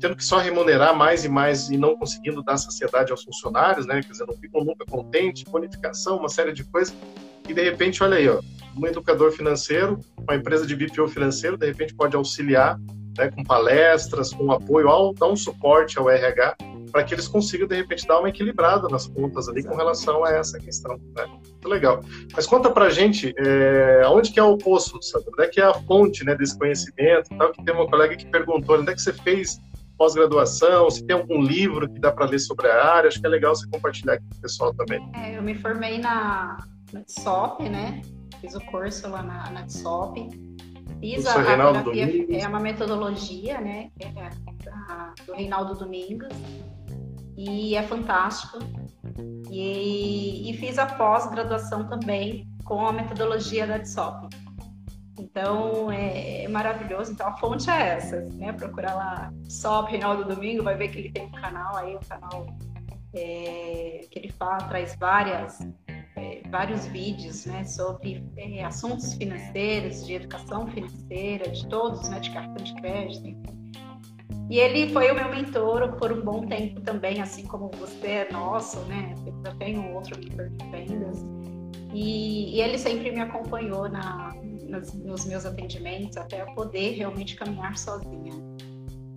tendo que só remunerar mais e mais e não conseguindo dar saciedade aos funcionários, né? Quer dizer, não ficam nunca contentes, bonificação, uma série de coisas. E de repente, olha aí, ó, um educador financeiro, uma empresa de BPO financeiro, de repente pode auxiliar né, com palestras, com apoio, ao, dar um suporte ao RH para que eles consigam, de repente, dar uma equilibrada nas contas ali com relação a essa questão. Né? Muito legal. Mas conta pra gente, é, onde que é o poço, sabe? Onde é que é a fonte né, desse conhecimento? Tal, que tem uma colega que perguntou, onde é que você fez pós-graduação, se tem algum livro que dá para ler sobre a área, acho que é legal você compartilhar aqui com o pessoal também. É, eu me formei na, na TSOP, né? Fiz o curso lá na, na TSOP. Fiz a, a terapia, é uma metodologia, né? É a, do Reinaldo Domingos. E é fantástico. E, e fiz a pós-graduação também com a metodologia da TSOP. Então é, é, maravilhoso. Então a fonte é essa, né? Procurar lá só Reinaldo Domingo, vai ver que ele tem um canal aí, um canal é, que ele fala, traz várias, é, vários vídeos né, sobre é, assuntos financeiros, de educação financeira, de todos, né? De cartão de crédito, enfim. E ele foi o meu mentor por um bom tempo também, assim como você é nosso, né? Eu tenho outro mentor de vendas. E, e ele sempre me acompanhou na, nos, nos meus atendimentos até eu poder realmente caminhar sozinha.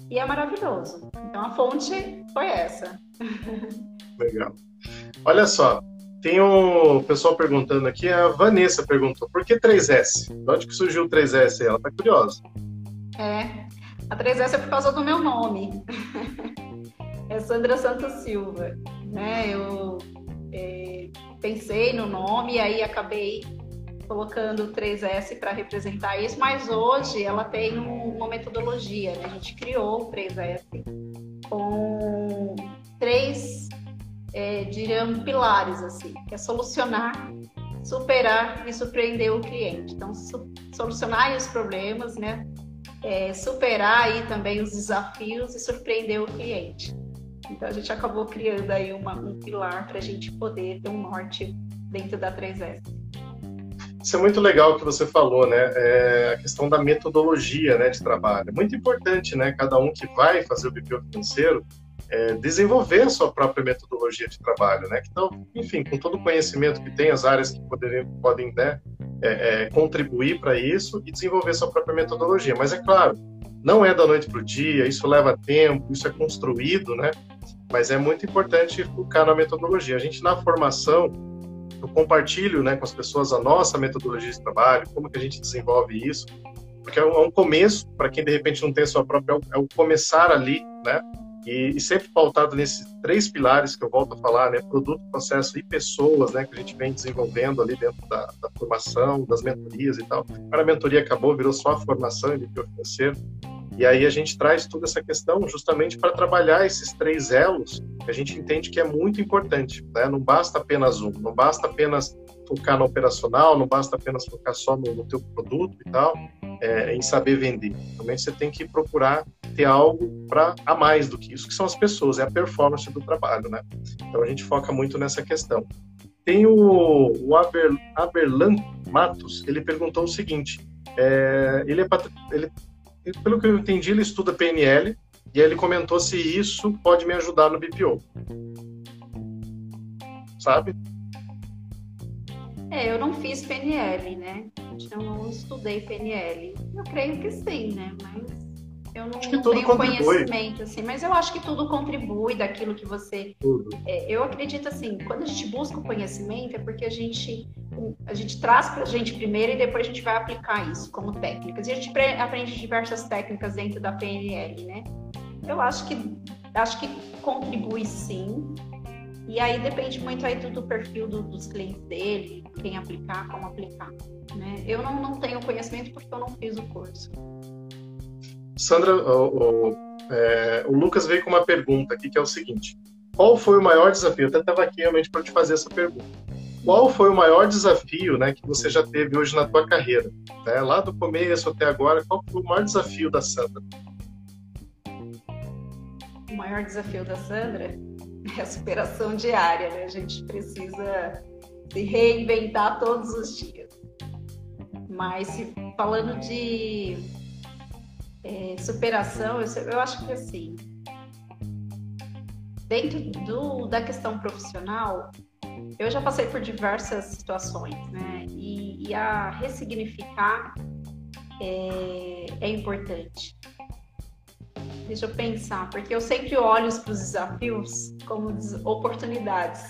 E é maravilhoso. Então a fonte foi essa. Legal. Olha só, tem um pessoal perguntando aqui, a Vanessa perguntou, por que 3S? De onde que surgiu o 3S? Ela tá curiosa. É, a 3S é por causa do meu nome. é Sandra Santos Silva. Né? Eu é, pensei no nome e aí acabei colocando o 3S para representar isso, mas hoje ela tem uma metodologia, né? A gente criou o 3S com três, é, diríamos, pilares, assim, que é solucionar, superar e surpreender o cliente. Então, solucionar os problemas, né? É, superar aí também os desafios e surpreender o cliente. Então a gente acabou criando aí uma, um pilar para a gente poder ter um norte dentro da 3S. Isso é muito legal que você falou, né? É a questão da metodologia né, de trabalho. Muito importante, né? Cada um que vai fazer o BPO financeiro é, desenvolver a sua própria metodologia de trabalho, né? Então, enfim, com todo o conhecimento que tem, as áreas que poderiam, podem né, é, é, contribuir para isso e desenvolver sua própria metodologia. Mas é claro, não é da noite para o dia, isso leva tempo, isso é construído, né? Mas é muito importante focar na metodologia. A gente, na formação, eu compartilho né, com as pessoas a nossa metodologia de trabalho, como que a gente desenvolve isso, porque é um, é um começo, para quem de repente não tem a sua própria, é o, começar ali, né? E, e, sempre pautado nesses três pilares que eu volto a falar, né? Produto, processo e pessoas, né? Que a gente vem desenvolvendo ali dentro da, da formação, das mentorias e tal. Agora a mentoria acabou, virou só a formação e o financeiro. E aí a gente traz toda essa questão justamente para trabalhar esses três elos que a gente entende que é muito importante. Né? Não basta apenas um, não basta apenas focar no operacional, não basta apenas focar só no, no teu produto e tal, é, em saber vender. Também você tem que procurar ter algo para a mais do que isso, que são as pessoas, é a performance do trabalho, né? Então a gente foca muito nessa questão. Tem o, o Aber, Aberlan Matos, ele perguntou o seguinte, é, ele, é, ele pelo que eu entendi, ele estuda PNL e ele comentou se isso pode me ajudar no BPO. Sabe? É, eu não fiz PNL, né? Eu não estudei PNL. Eu creio que sim, né? Mas eu não, não tenho contribui. conhecimento, assim, mas eu acho que tudo contribui daquilo que você. Tudo. É, eu acredito assim, quando a gente busca o conhecimento é porque a gente, a gente traz para a gente primeiro e depois a gente vai aplicar isso como técnicas. E a gente aprende diversas técnicas dentro da PNL, né? Eu acho que acho que contribui sim. E aí depende muito aí do, do perfil do, dos clientes dele, quem aplicar, como aplicar. Né? Eu não, não tenho conhecimento porque eu não fiz o curso. Sandra, o, o, é, o, Lucas veio com uma pergunta aqui que é o seguinte: qual foi o maior desafio? Eu até estava aqui realmente para te fazer essa pergunta. Qual foi o maior desafio, né, que você já teve hoje na tua carreira, né? Lá do começo até agora, qual foi o maior desafio da Sandra? O maior desafio da Sandra é a superação diária, né? A gente precisa se reinventar todos os dias. Mas se, falando de é, superação, eu, eu acho que assim, dentro do, da questão profissional, eu já passei por diversas situações, né? E, e a ressignificar é, é, importante. Deixa eu pensar, porque eu sempre olho para os desafios como oportunidades.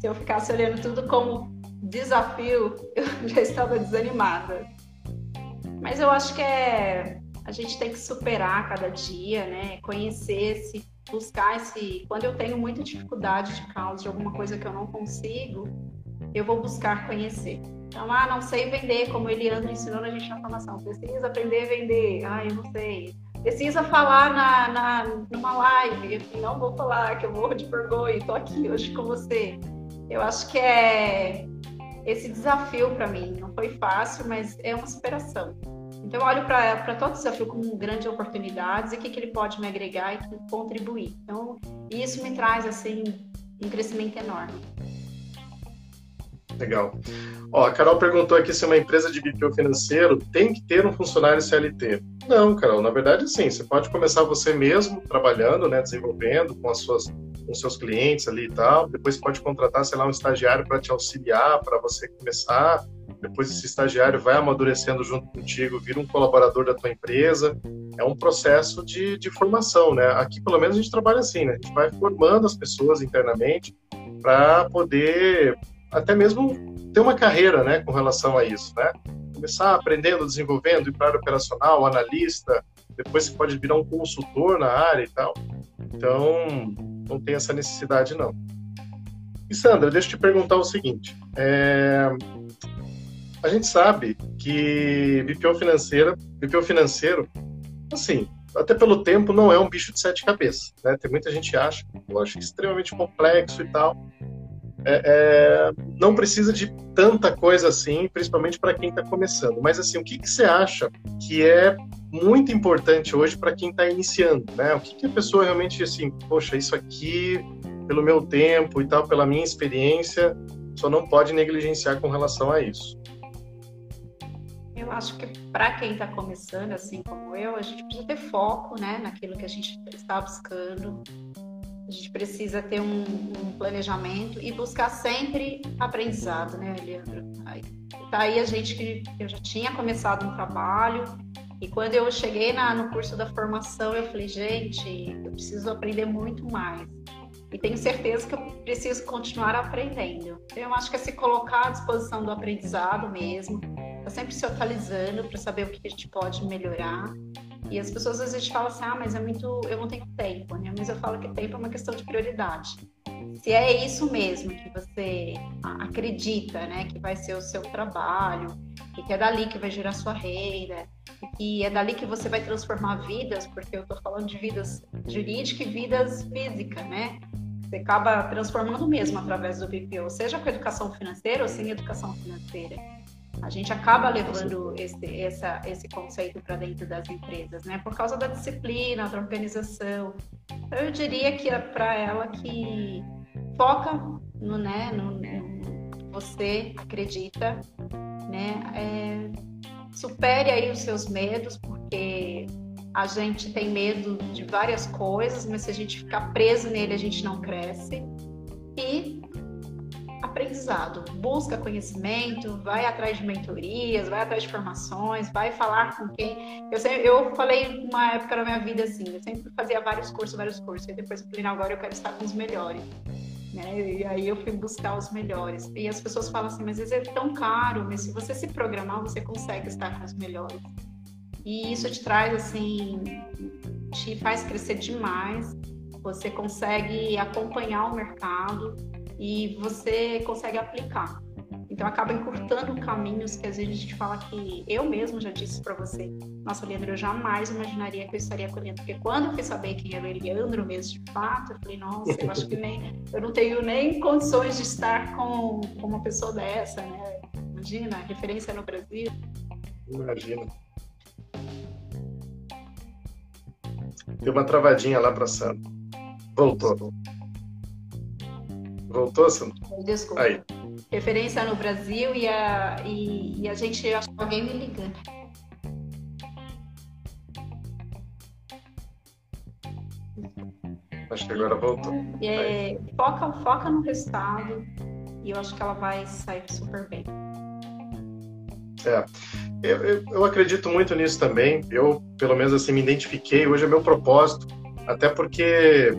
Se eu ficasse olhando tudo como desafio, eu já estava desanimada. Mas eu acho que é a gente tem que superar cada dia, né? Conhecer se buscar esse. Quando eu tenho muita dificuldade de causa de alguma coisa que eu não consigo, eu vou buscar conhecer. Então, ah, não sei vender, como o Eliandro ensinou na gente na formação. Precisa aprender a vender. Ah, eu não sei. Precisa falar na, na, numa live. Eu não vou falar, que eu morro de vergonha. Estou aqui hoje com você. Eu acho que é esse desafio para mim. Não foi fácil, mas é uma superação. Então, eu olho para todo desafio como grandes oportunidades e o que, que ele pode me agregar e contribuir. Então, isso me traz, assim, um crescimento enorme. Legal. Ó, a Carol perguntou aqui se uma empresa de BPO financeiro tem que ter um funcionário CLT. Não, Carol, na verdade sim. Você pode começar você mesmo trabalhando, né, desenvolvendo com as suas com seus clientes ali e tal. Depois pode contratar, sei lá, um estagiário para te auxiliar, para você começar depois esse estagiário vai amadurecendo junto contigo, vira um colaborador da tua empresa. É um processo de, de formação, né? Aqui, pelo menos, a gente trabalha assim, né? A gente vai formando as pessoas internamente para poder até mesmo ter uma carreira, né, com relação a isso, né? Começar aprendendo, desenvolvendo, ir para a área operacional, analista, depois você pode virar um consultor na área e tal. Então, não tem essa necessidade, não. E Sandra, deixa eu te perguntar o seguinte: é A gente sabe que BPO financeira, BPO financeiro, assim, até pelo tempo, não é um bicho de sete cabeças. Né? Tem muita gente que acha, eu acho extremamente complexo e tal. É, é, não precisa de tanta coisa assim, principalmente para quem está começando. Mas assim, o que, que você acha que é muito importante hoje para quem está iniciando, né? O que, que a pessoa realmente assim, poxa, isso aqui, pelo meu tempo e tal, pela minha experiência, só não pode negligenciar com relação a isso. Eu acho que para quem está começando, assim como eu, a gente precisa ter foco, né, naquilo que a gente está buscando. A gente precisa ter um, um planejamento e buscar sempre aprendizado, né, Leandro? Aí, tá aí a gente que eu já tinha começado um trabalho e quando eu cheguei na, no curso da formação, eu falei, gente, eu preciso aprender muito mais. E tenho certeza que eu preciso continuar aprendendo. Eu acho que é se colocar à disposição do aprendizado mesmo, tá sempre se atualizando para saber o que a gente pode melhorar. E as pessoas às vezes falam assim, ah, mas é muito, eu não tenho tempo, né? Mas eu falo que tempo é uma questão de prioridade. Se é isso mesmo que você acredita, né, que vai ser o seu trabalho, e que é dali que vai gerar sua renda, e é dali que você vai transformar vidas, porque eu estou falando de vidas jurídicas e vidas físicas, né? Você acaba transformando mesmo através do BPO, seja com educação financeira ou sem educação financeira. A gente acaba levando esse, essa, esse conceito para dentro das empresas, né? Por causa da disciplina, da organização. Então, eu diria que é para ela que foca no, né, no, no você acredita, né? É, supere aí os seus medos, porque a gente tem medo de várias coisas, mas se a gente ficar preso nele, a gente não cresce. E aprendizado, busca conhecimento, vai atrás de mentorias, vai atrás de formações, vai falar com quem. Eu, sempre, eu falei uma época na minha vida assim, eu sempre fazia vários cursos, vários cursos, e depois eu falei, agora eu quero estar com os melhores. Né? E aí eu fui buscar os melhores. E as pessoas falam assim, mas às vezes é tão caro, mas se você se programar, você consegue estar com os melhores. E isso te traz assim, te faz crescer demais. Você consegue acompanhar o mercado e você consegue aplicar. Então acaba encurtando caminhos que às vezes a gente fala que eu mesmo já disse para você, nossa, Leandro, eu jamais imaginaria que eu estaria colhendo, porque quando eu fui saber quem era o Leandro mesmo de fato, eu falei, nossa, eu acho que nem eu não tenho nem condições de estar com, com uma pessoa dessa, né? Imagina, referência no Brasil. Imagina. Deu uma travadinha lá para Sandra. Voltou. Voltou, Sandra? Desculpa. Aí. Referência no Brasil e a, e, e a gente acha alguém me ligando. Acho que agora voltou. É, foca, foca no resultado e eu acho que ela vai sair super bem. É, eu, eu, acredito muito nisso também. Eu, pelo menos assim, me identifiquei. Hoje é meu propósito, até porque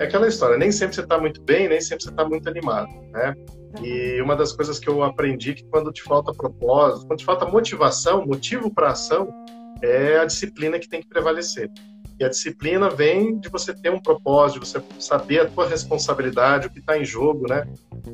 é aquela história, nem sempre você está muito bem, nem sempre você está muito animado, né? E uma das coisas que eu aprendi é que quando te falta propósito, quando te falta motivação, motivo para ação, é a disciplina que tem que prevalecer. E a disciplina vem de você ter um propósito, de você saber a tua responsabilidade, o que está em jogo, né?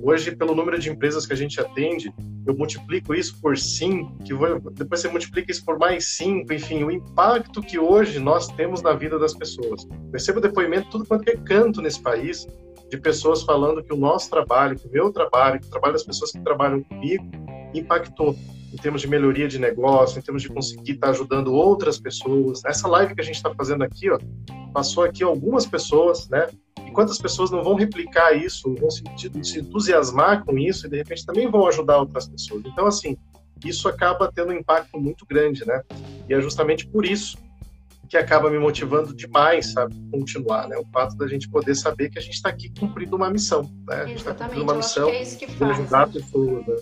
Hoje, pelo número de empresas que a gente atende, eu multiplico isso por 5, que vou, depois você multiplica isso por mais 5, enfim, o impacto que hoje nós temos na vida das pessoas. Eu recebo depoimento tudo quanto é canto nesse país, de pessoas falando que o nosso trabalho, que o meu trabalho, que o trabalho das pessoas que trabalham comigo, impactou em termos de melhoria de negócio, em termos de conseguir estar ajudando outras pessoas. Essa live que a gente está fazendo aqui, ó, passou aqui algumas pessoas, né? Quantas pessoas não vão replicar isso, vão se, se entusiasmar com isso e de repente também vão ajudar outras pessoas. Então, assim, isso acaba tendo um impacto muito grande, né? E é justamente por isso que acaba me motivando demais, sabe, continuar, né? O fato da gente poder saber que a gente está aqui cumprindo uma missão, né? A gente está cumprindo uma missão é de ajudar pessoas, né?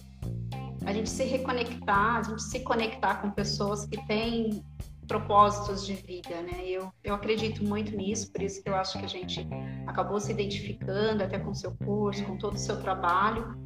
a gente se reconectar, a gente se conectar com pessoas que têm propósitos de vida, né? Eu, eu acredito muito nisso, por isso que eu acho que a gente acabou se identificando até com o seu curso, com todo o seu trabalho,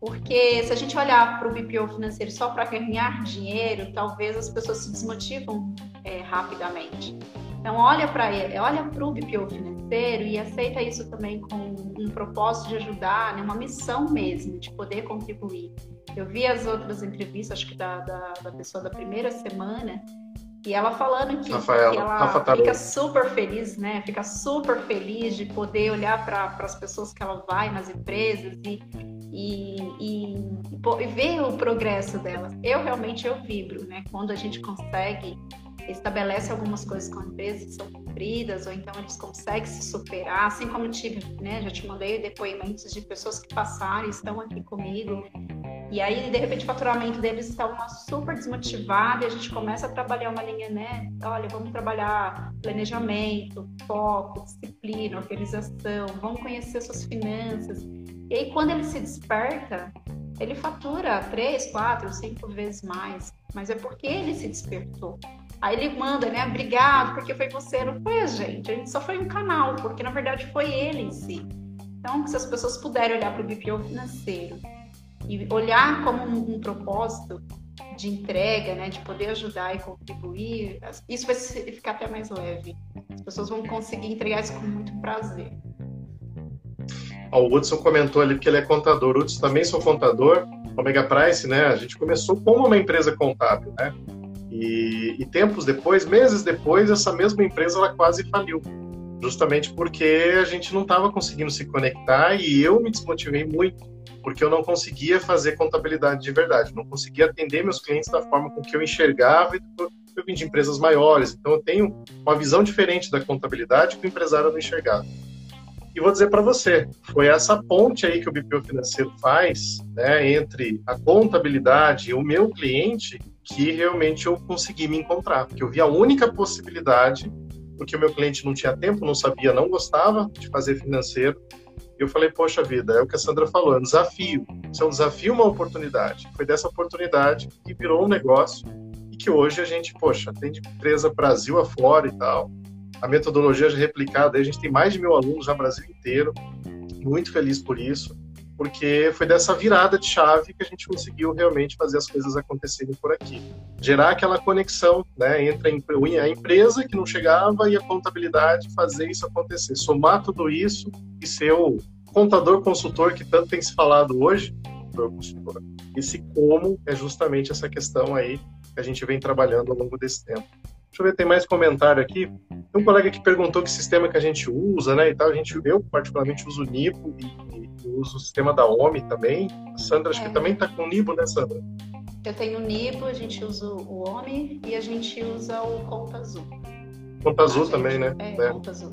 porque se a gente olhar para o BPO financeiro só para ganhar dinheiro, talvez as pessoas se desmotivam é, rapidamente. Então olha para ele, olha para o BPO financeiro e aceita isso também com um propósito de ajudar, né? uma missão mesmo, de poder contribuir. Eu vi as outras entrevistas, acho que da, da, da pessoa da primeira semana, e ela falando que, Rafaela, que ela Rafa fica super feliz, né? Fica super feliz de poder olhar para as pessoas que ela vai nas empresas e, e, e, e, ver o progresso delas. Eu realmente eu vibro, né? Quando a gente consegue estabelece algumas coisas com a empresa que são cumpridas, ou então eles conseguem se superar, assim como tive, né, já te mandei depoimentos de pessoas que passaram e estão aqui comigo, e aí, de repente, o faturamento deles está uma super desmotivado e a gente começa a trabalhar uma linha, né? Olha, vamos trabalhar planejamento, foco, disciplina, organização, vamos conhecer suas finanças. E aí, quando ele se desperta, ele fatura três, quatro, cinco vezes mais, mas é porque ele se despertou. Aí ele manda, né? Obrigado, porque foi você, não foi a gente. A gente só foi um canal, porque na verdade foi ele em si. Então, se as pessoas puderem olhar para o BPO financeiro e olhar como um, um, propósito de entrega, né, de poder ajudar e contribuir, isso vai ficar até mais leve. As pessoas vão conseguir entregar isso com muito prazer. o Hudson comentou ali que ele é contador. Hudson também sou contador. Omega Price, né? A gente começou como uma empresa contábil, né? E, e, tempos depois, meses depois, essa mesma empresa ela quase faliu, justamente porque a gente não estava conseguindo se conectar e eu me desmotivei muito, porque eu não conseguia fazer contabilidade de verdade, não conseguia atender meus clientes da forma com que eu enxergava e eu vim de empresas maiores, então eu tenho uma visão diferente da contabilidade que o empresário não enxergava. E vou dizer para você, foi essa ponte aí que o BPO financeiro faz, né, entre a contabilidade e o meu cliente, que realmente eu consegui me encontrar, porque eu vi a única possibilidade, porque o meu cliente não tinha tempo, não sabia, não gostava de fazer financeiro. E eu falei, poxa vida, é o que a Sandra falou, é um desafio. Isso é um desafio, uma oportunidade. Foi dessa oportunidade que virou um negócio e que hoje a gente, poxa, tem de empresa Brasil afora e tal. A metodologia já é replicada, a gente tem mais de mil alunos já no Brasil inteiro. Muito feliz por isso porque foi dessa virada de chave que a gente conseguiu realmente fazer as coisas acontecerem por aqui. Gerar aquela conexão né, entre a empresa que não chegava e a contabilidade, fazer isso acontecer. Somar tudo isso e ser o contador consultor que tanto tem se falado hoje, esse como é justamente essa questão aí que a gente vem trabalhando ao longo desse tempo. Deixa eu ver, tem mais comentário aqui. Tem um colega que perguntou que sistema que a gente usa, né, e tal. A gente, eu particularmente uso o Nipo e uso o sistema da OMI também. A Sandra, acho é. que também está com o Nibo, né, Sandra? Eu tenho o Nibo, a gente usa o OMI e a gente usa o Conta Azul. Conta Azul gente, também, né? É, é. Conta Azul.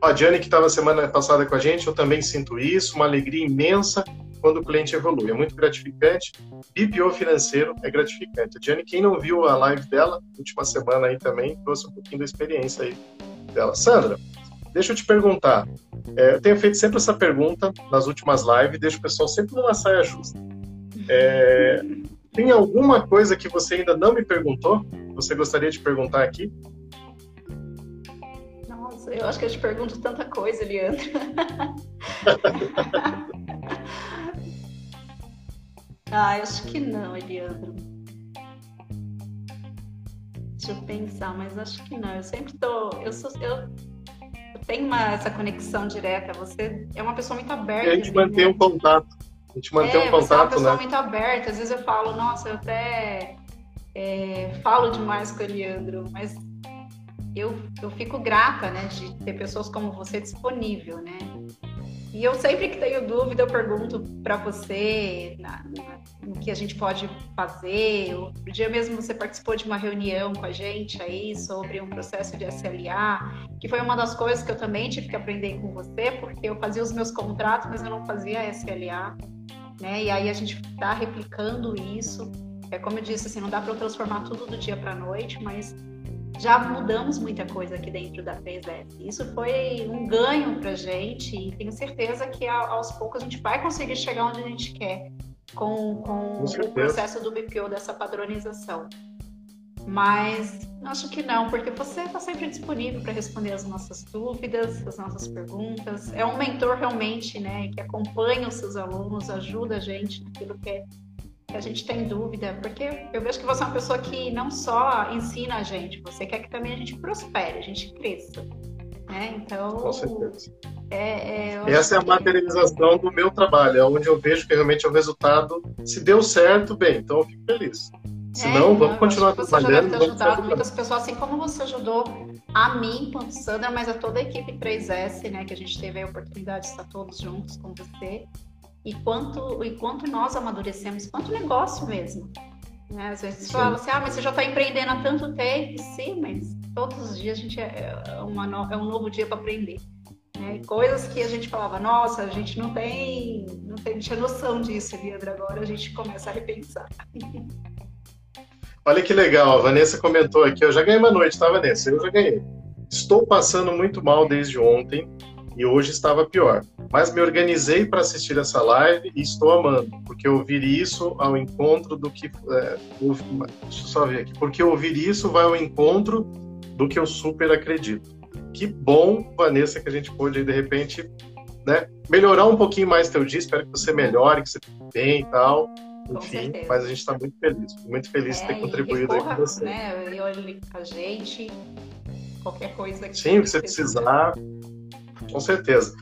A Diane, que estava semana passada com a gente, eu também sinto isso, uma alegria imensa quando o cliente evolui. É muito gratificante. BPO financeiro é gratificante. A Diane, quem não viu a live dela, última semana aí também, trouxe um pouquinho da experiência aí dela. Sandra, Deixa eu te perguntar. É, eu tenho feito sempre essa pergunta nas últimas lives, deixo o pessoal sempre numa saia justa. É, tem alguma coisa que você ainda não me perguntou? Você gostaria de perguntar aqui? Nossa, eu acho que eu te pergunto tanta coisa, Leandro. ah, eu acho que não, Leandro. Deixa eu pensar, mas acho que não. Eu sempre tô. Eu sou. Eu tem uma, essa conexão direta, você é uma pessoa muito aberta. E a gente mantém né? um contato. A gente mantém é, um contato, você é uma pessoa né? muito aberta. Às vezes eu falo, nossa, eu até é, falo demais com o Leandro, mas eu, eu fico grata, né, de ter pessoas como você disponível, né? E eu sempre que tenho dúvida, eu pergunto para você na, na, o que a gente pode fazer. O dia mesmo você participou de uma reunião com a gente aí sobre um processo de SLA, que foi uma das coisas que eu também tive que aprender com você, porque eu fazia os meus contratos, mas eu não fazia SLA. Né? E aí a gente está replicando isso. É como eu disse, assim, não dá para eu transformar tudo do dia para a noite, mas já mudamos muita coisa aqui dentro da PSF. Isso foi um ganho para a gente e tenho certeza que aos poucos a gente vai conseguir chegar onde a gente quer com, com, com o processo do BPO, dessa padronização. Mas acho que não, porque você está sempre disponível para responder as nossas dúvidas, as nossas perguntas. É um mentor realmente, né, que acompanha os seus alunos, ajuda a gente naquilo que é que a gente tem dúvida, porque eu vejo que você é uma pessoa que não só ensina a gente, você quer que também a gente prospere, a gente cresça. Né? Então, Com certeza. É, é, Essa é a materialização do meu trabalho, é onde eu vejo que realmente é o resultado. Se deu certo, bem, então eu fico feliz. Se é, não, vamos continuar trabalhando. Você já deve ter ajudado muitas pessoas, assim como você ajudou a mim, quanto Sandra, mas a toda a equipe 3S, né, que a gente teve a oportunidade de estar todos juntos com você. E quanto, e quanto nós amadurecemos, quanto negócio mesmo. Né? Às vezes fala assim, ah, mas você já está empreendendo há tanto tempo. Sim, mas todos os dias a gente é, é uma é um novo dia para aprender. Né? Coisas que a gente falava, nossa, a gente não tem, não tem, tinha noção disso, Leandro, agora a gente começa a repensar. Olha que legal, a Vanessa comentou aqui, eu já ganhei uma noite, tá, Vanessa? Eu já ganhei. Estou passando muito mal desde ontem e hoje estava pior. Mas me organizei para assistir essa live e estou amando, porque ouvir isso ao encontro do que. É, deixa eu só ver aqui. Porque ouvir isso vai ao encontro do que eu super acredito. Que bom, Vanessa, que a gente pôde, de repente, né, melhorar um pouquinho mais teu dia. Espero que você melhore, que você fique bem e tal. Enfim, mas a gente está muito feliz, muito feliz é, de ter contribuído recorra, aí com você. Né, eu olho a gente, qualquer coisa que Sim, você precisar, com certeza.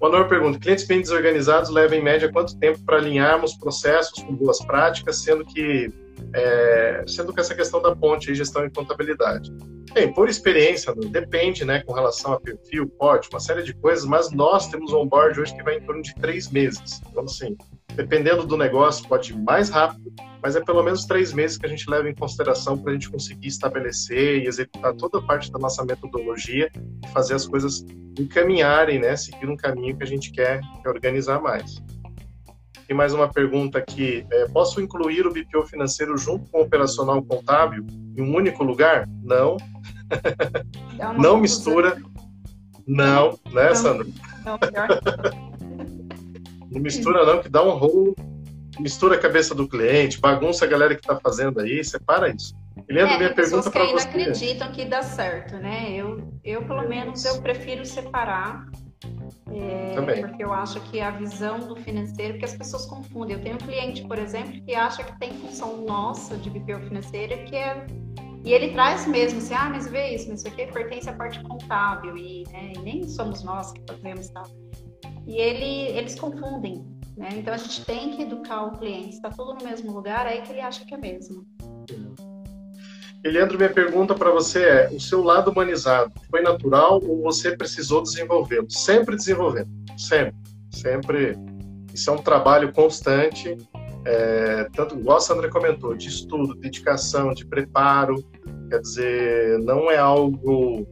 Honor pergunta: clientes bem desorganizados levam em média quanto tempo para alinharmos processos com boas práticas, sendo que é, sendo que essa questão da ponte gestão e contabilidade. Bem, por experiência, depende, né, com relação a perfil, porte, uma série de coisas, mas nós temos um onboard hoje que vai em torno de três meses. Então, assim, dependendo do negócio, pode ir mais rápido, mas é pelo menos três meses que a gente leva em consideração para a gente conseguir estabelecer e executar toda a parte da nossa metodologia e fazer as coisas encaminharem, né, seguir um caminho que a gente quer, quer organizar mais. Tem mais uma pergunta aqui. É, posso incluir o BPO financeiro junto com o operacional contábil em um único lugar? Não. Não mistura. Não, né, Sandra? Não, não mistura não, que dá um rolo, mistura a cabeça do cliente, bagunça a galera que está fazendo aí, separa isso. Leandro, é, minha pergunta para você. que ainda acreditam que dá certo, né? Eu, eu pelo menos, eu prefiro separar é, Também. Porque eu acho que a visão do financeiro, que as pessoas confundem. Eu tenho um cliente, por exemplo, que acha que tem função nossa de BPO financeira, que é. E ele traz mesmo assim, ah, mas vê isso, isso aqui pertence à parte contábil, e, né, e nem somos nós que fazemos tal. E ele, eles confundem, né? Então a gente tem que educar o cliente. Está tudo no mesmo lugar, aí que ele acha que é mesmo. Eliandro, minha pergunta para você é: o seu lado humanizado foi natural ou você precisou desenvolvê-lo? Sempre desenvolvendo, sempre, sempre. Isso é um trabalho constante, é, tanto igual a Sandra comentou, de estudo, dedicação, de preparo. Quer dizer, não é algo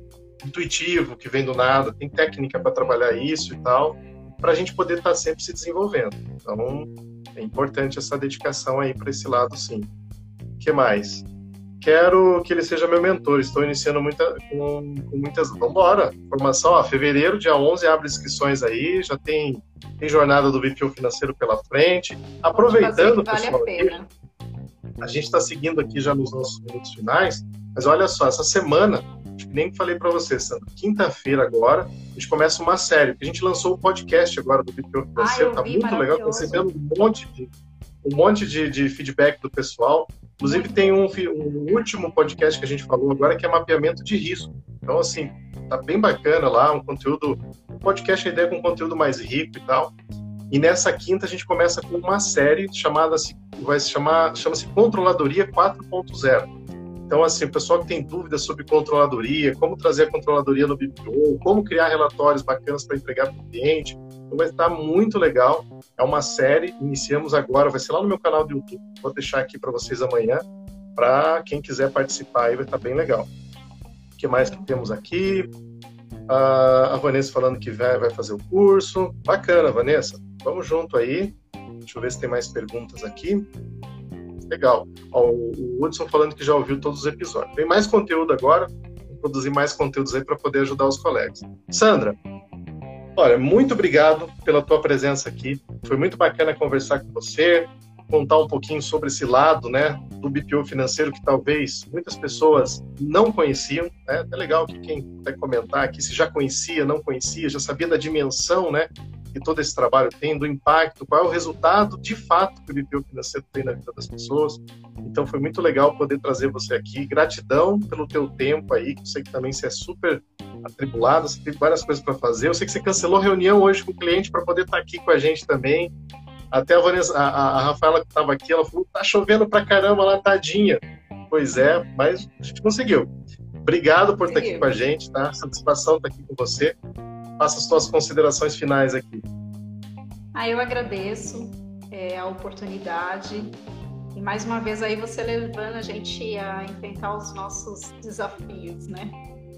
intuitivo que vem do nada. Tem técnica para trabalhar isso e tal, para a gente poder estar tá sempre se desenvolvendo. Então, é importante essa dedicação aí para esse lado, sim. O que mais? quero que ele seja meu mentor. Estou iniciando muita, com, com muitas. Vamos embora. Formação, ó, fevereiro, dia 11, abre inscrições aí. Já tem, tem jornada do BPO financeiro pela frente. Aproveitando, vale pessoal, a, pena. a gente está seguindo aqui já nos nossos minutos finais. Mas olha só, essa semana, nem falei para você, Sandra, quinta-feira agora, a gente começa uma série. A gente lançou o um podcast agora do BPO financeiro. Ah, tá muito legal, tá recebendo um monte de um monte de, de feedback do pessoal. Inclusive, tem um, um, último podcast que a gente falou agora que é mapeamento de risco. Então, assim, tá bem bacana lá, um conteúdo. Um podcast, a ideia com um conteúdo mais rico e tal. E nessa quinta a gente começa com uma série chamada vai se chamar chama-se Controladoria 4.0. Então, assim, o pessoal que tem dúvidas sobre controladoria, como trazer a controladoria no BPO, como criar relatórios bacanas para entregar para o cliente, então vai estar muito legal. É uma série, iniciamos agora, vai ser lá no meu canal do YouTube. Vou deixar aqui para vocês amanhã. Para quem quiser participar aí, vai estar bem legal. O que mais que temos aqui? a Vanessa falando que vai, fazer o curso. Bacana, Vanessa. Vamos junto aí. Deixa eu ver se tem mais perguntas aqui. Legal. Ó, o Hudson falando que já ouviu todos os episódios. Tem mais conteúdo agora. Vou produzir mais conteúdos aí para poder ajudar os colegas. Sandra, Olha, muito obrigado pela tua presença aqui. Foi muito bacana conversar com você, contar um pouquinho sobre esse lado, né, do BPO financeiro que talvez muitas pessoas não conheciam, né? É legal que quem vai comentar aqui se já conhecia, não conhecia, já sabia da dimensão, né, que todo esse trabalho tem, do impacto, qual é o resultado de fato que o BPO financeiro tem na vida das pessoas. Então foi muito legal poder trazer você aqui. Gratidão pelo teu tempo aí, que eu sei que também você é super atribulado, você tem várias coisas para fazer. Eu sei que você cancelou reunião hoje com o cliente para poder estar tá aqui com a gente também. Até a, Vanessa, a, a Rafaela que estava aqui, ela falou: tá chovendo pra caramba lá, tadinha. Pois é, mas a gente conseguiu. Obrigado por estar tá aqui com a gente, tá? Satisfação estar tá aqui com você. Faça as suas considerações finais aqui. Ah, eu agradeço é, a oportunidade e mais uma vez aí você levando a gente a enfrentar os nossos desafios, né?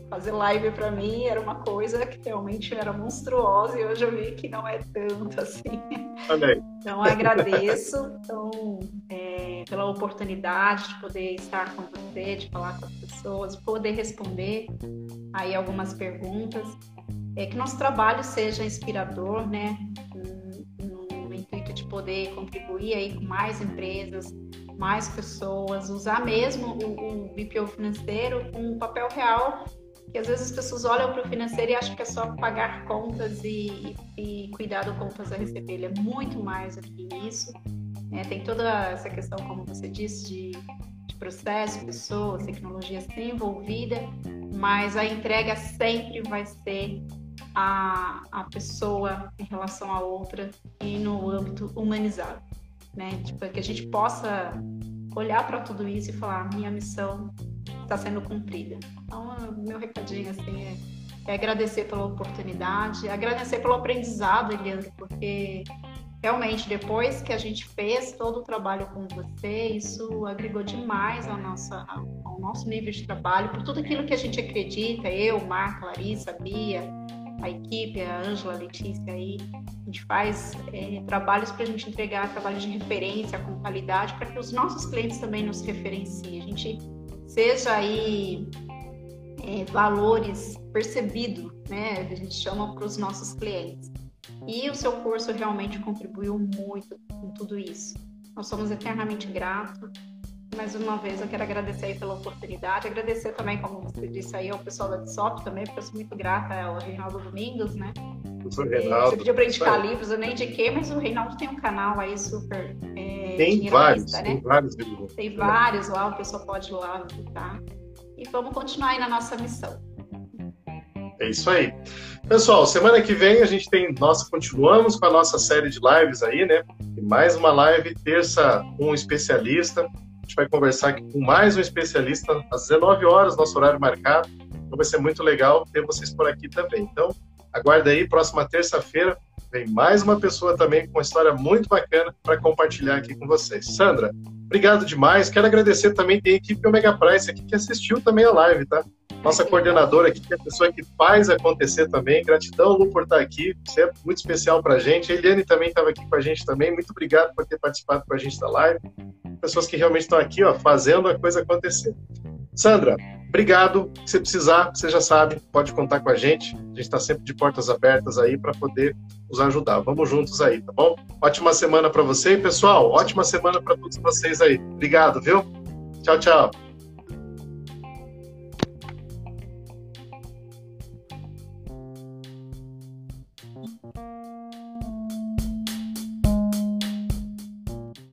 Fazer live para mim era uma coisa que realmente era monstruosa e hoje eu vi que não é tanto assim. Amém. Então agradeço então, é, pela oportunidade de poder estar com você, de falar com as pessoas, poder responder aí algumas perguntas. É que nosso trabalho seja inspirador, né? de poder contribuir aí com mais empresas, mais pessoas, usar mesmo o, o BPO financeiro com um papel real, que às vezes as pessoas olham para o financeiro e acham que é só pagar contas e, e, e cuidar do contas a receber. Ele é muito mais do que isso. É, tem toda essa questão, como você disse, de, de processo, pessoas, tecnologia ser envolvida, mas a entrega sempre vai ser a, a pessoa em relação à outra e no âmbito humanizado, né? Tipo, que a gente possa olhar para tudo isso e falar, minha missão está sendo cumprida. Então, meu recadinho assim é, é, agradecer pela oportunidade, agradecer pelo aprendizado, Eliane, porque realmente depois que a gente fez todo o trabalho com você, isso agregou demais ao nosso, ao nosso nível de trabalho, por tudo aquilo que a gente acredita, eu, Marca, Larissa, Bia, a equipe, a Ângela, a Letícia aí, a gente faz é, trabalhos para a gente entregar trabalhos de referência com qualidade para que os nossos clientes também nos referenciem. A gente seja aí é, valores percebidos, né? A gente chama para os nossos clientes. E o seu curso realmente contribuiu muito com tudo isso. Nós somos eternamente gratos mais uma vez eu quero agradecer aí pela oportunidade, agradecer também, como você disse aí, ao pessoal da DSOP também, porque eu sou muito grata ao Reinaldo Domingos, né? O Reinaldo. Você pediu para indicar livros, eu nem indiquei, mas o Reinaldo tem um canal aí super. É, tem vários, né? tem vários livros. Tem vários lá, o pessoal pode ir lá visitar. E vamos continuar aí na nossa missão. É isso aí. Pessoal, semana que vem a gente tem, nós continuamos com a nossa série de lives aí, né? E mais uma live, terça, um especialista gente vai conversar aqui com mais um especialista às 19 horas, nosso horário marcado. Então vai ser muito legal ter vocês por aqui também. Então, aguarda aí, próxima terça-feira vem mais uma pessoa também com uma história muito bacana para compartilhar aqui com vocês. Sandra, obrigado demais. Quero agradecer também a equipe Omega Price aqui que assistiu também a live, tá? Nossa coordenadora aqui, que é a pessoa que faz acontecer também. Gratidão, Lu, por estar aqui. Você é muito especial para a gente. A Eliane também estava aqui com a gente também. Muito obrigado por ter participado com a gente da live pessoas que realmente estão aqui, ó, fazendo a coisa acontecer. Sandra, obrigado. Se precisar, você já sabe, pode contar com a gente. A gente está sempre de portas abertas aí para poder nos ajudar. Vamos juntos aí, tá bom? Ótima semana para você, pessoal. Ótima semana para todos vocês aí. Obrigado, viu? Tchau, tchau.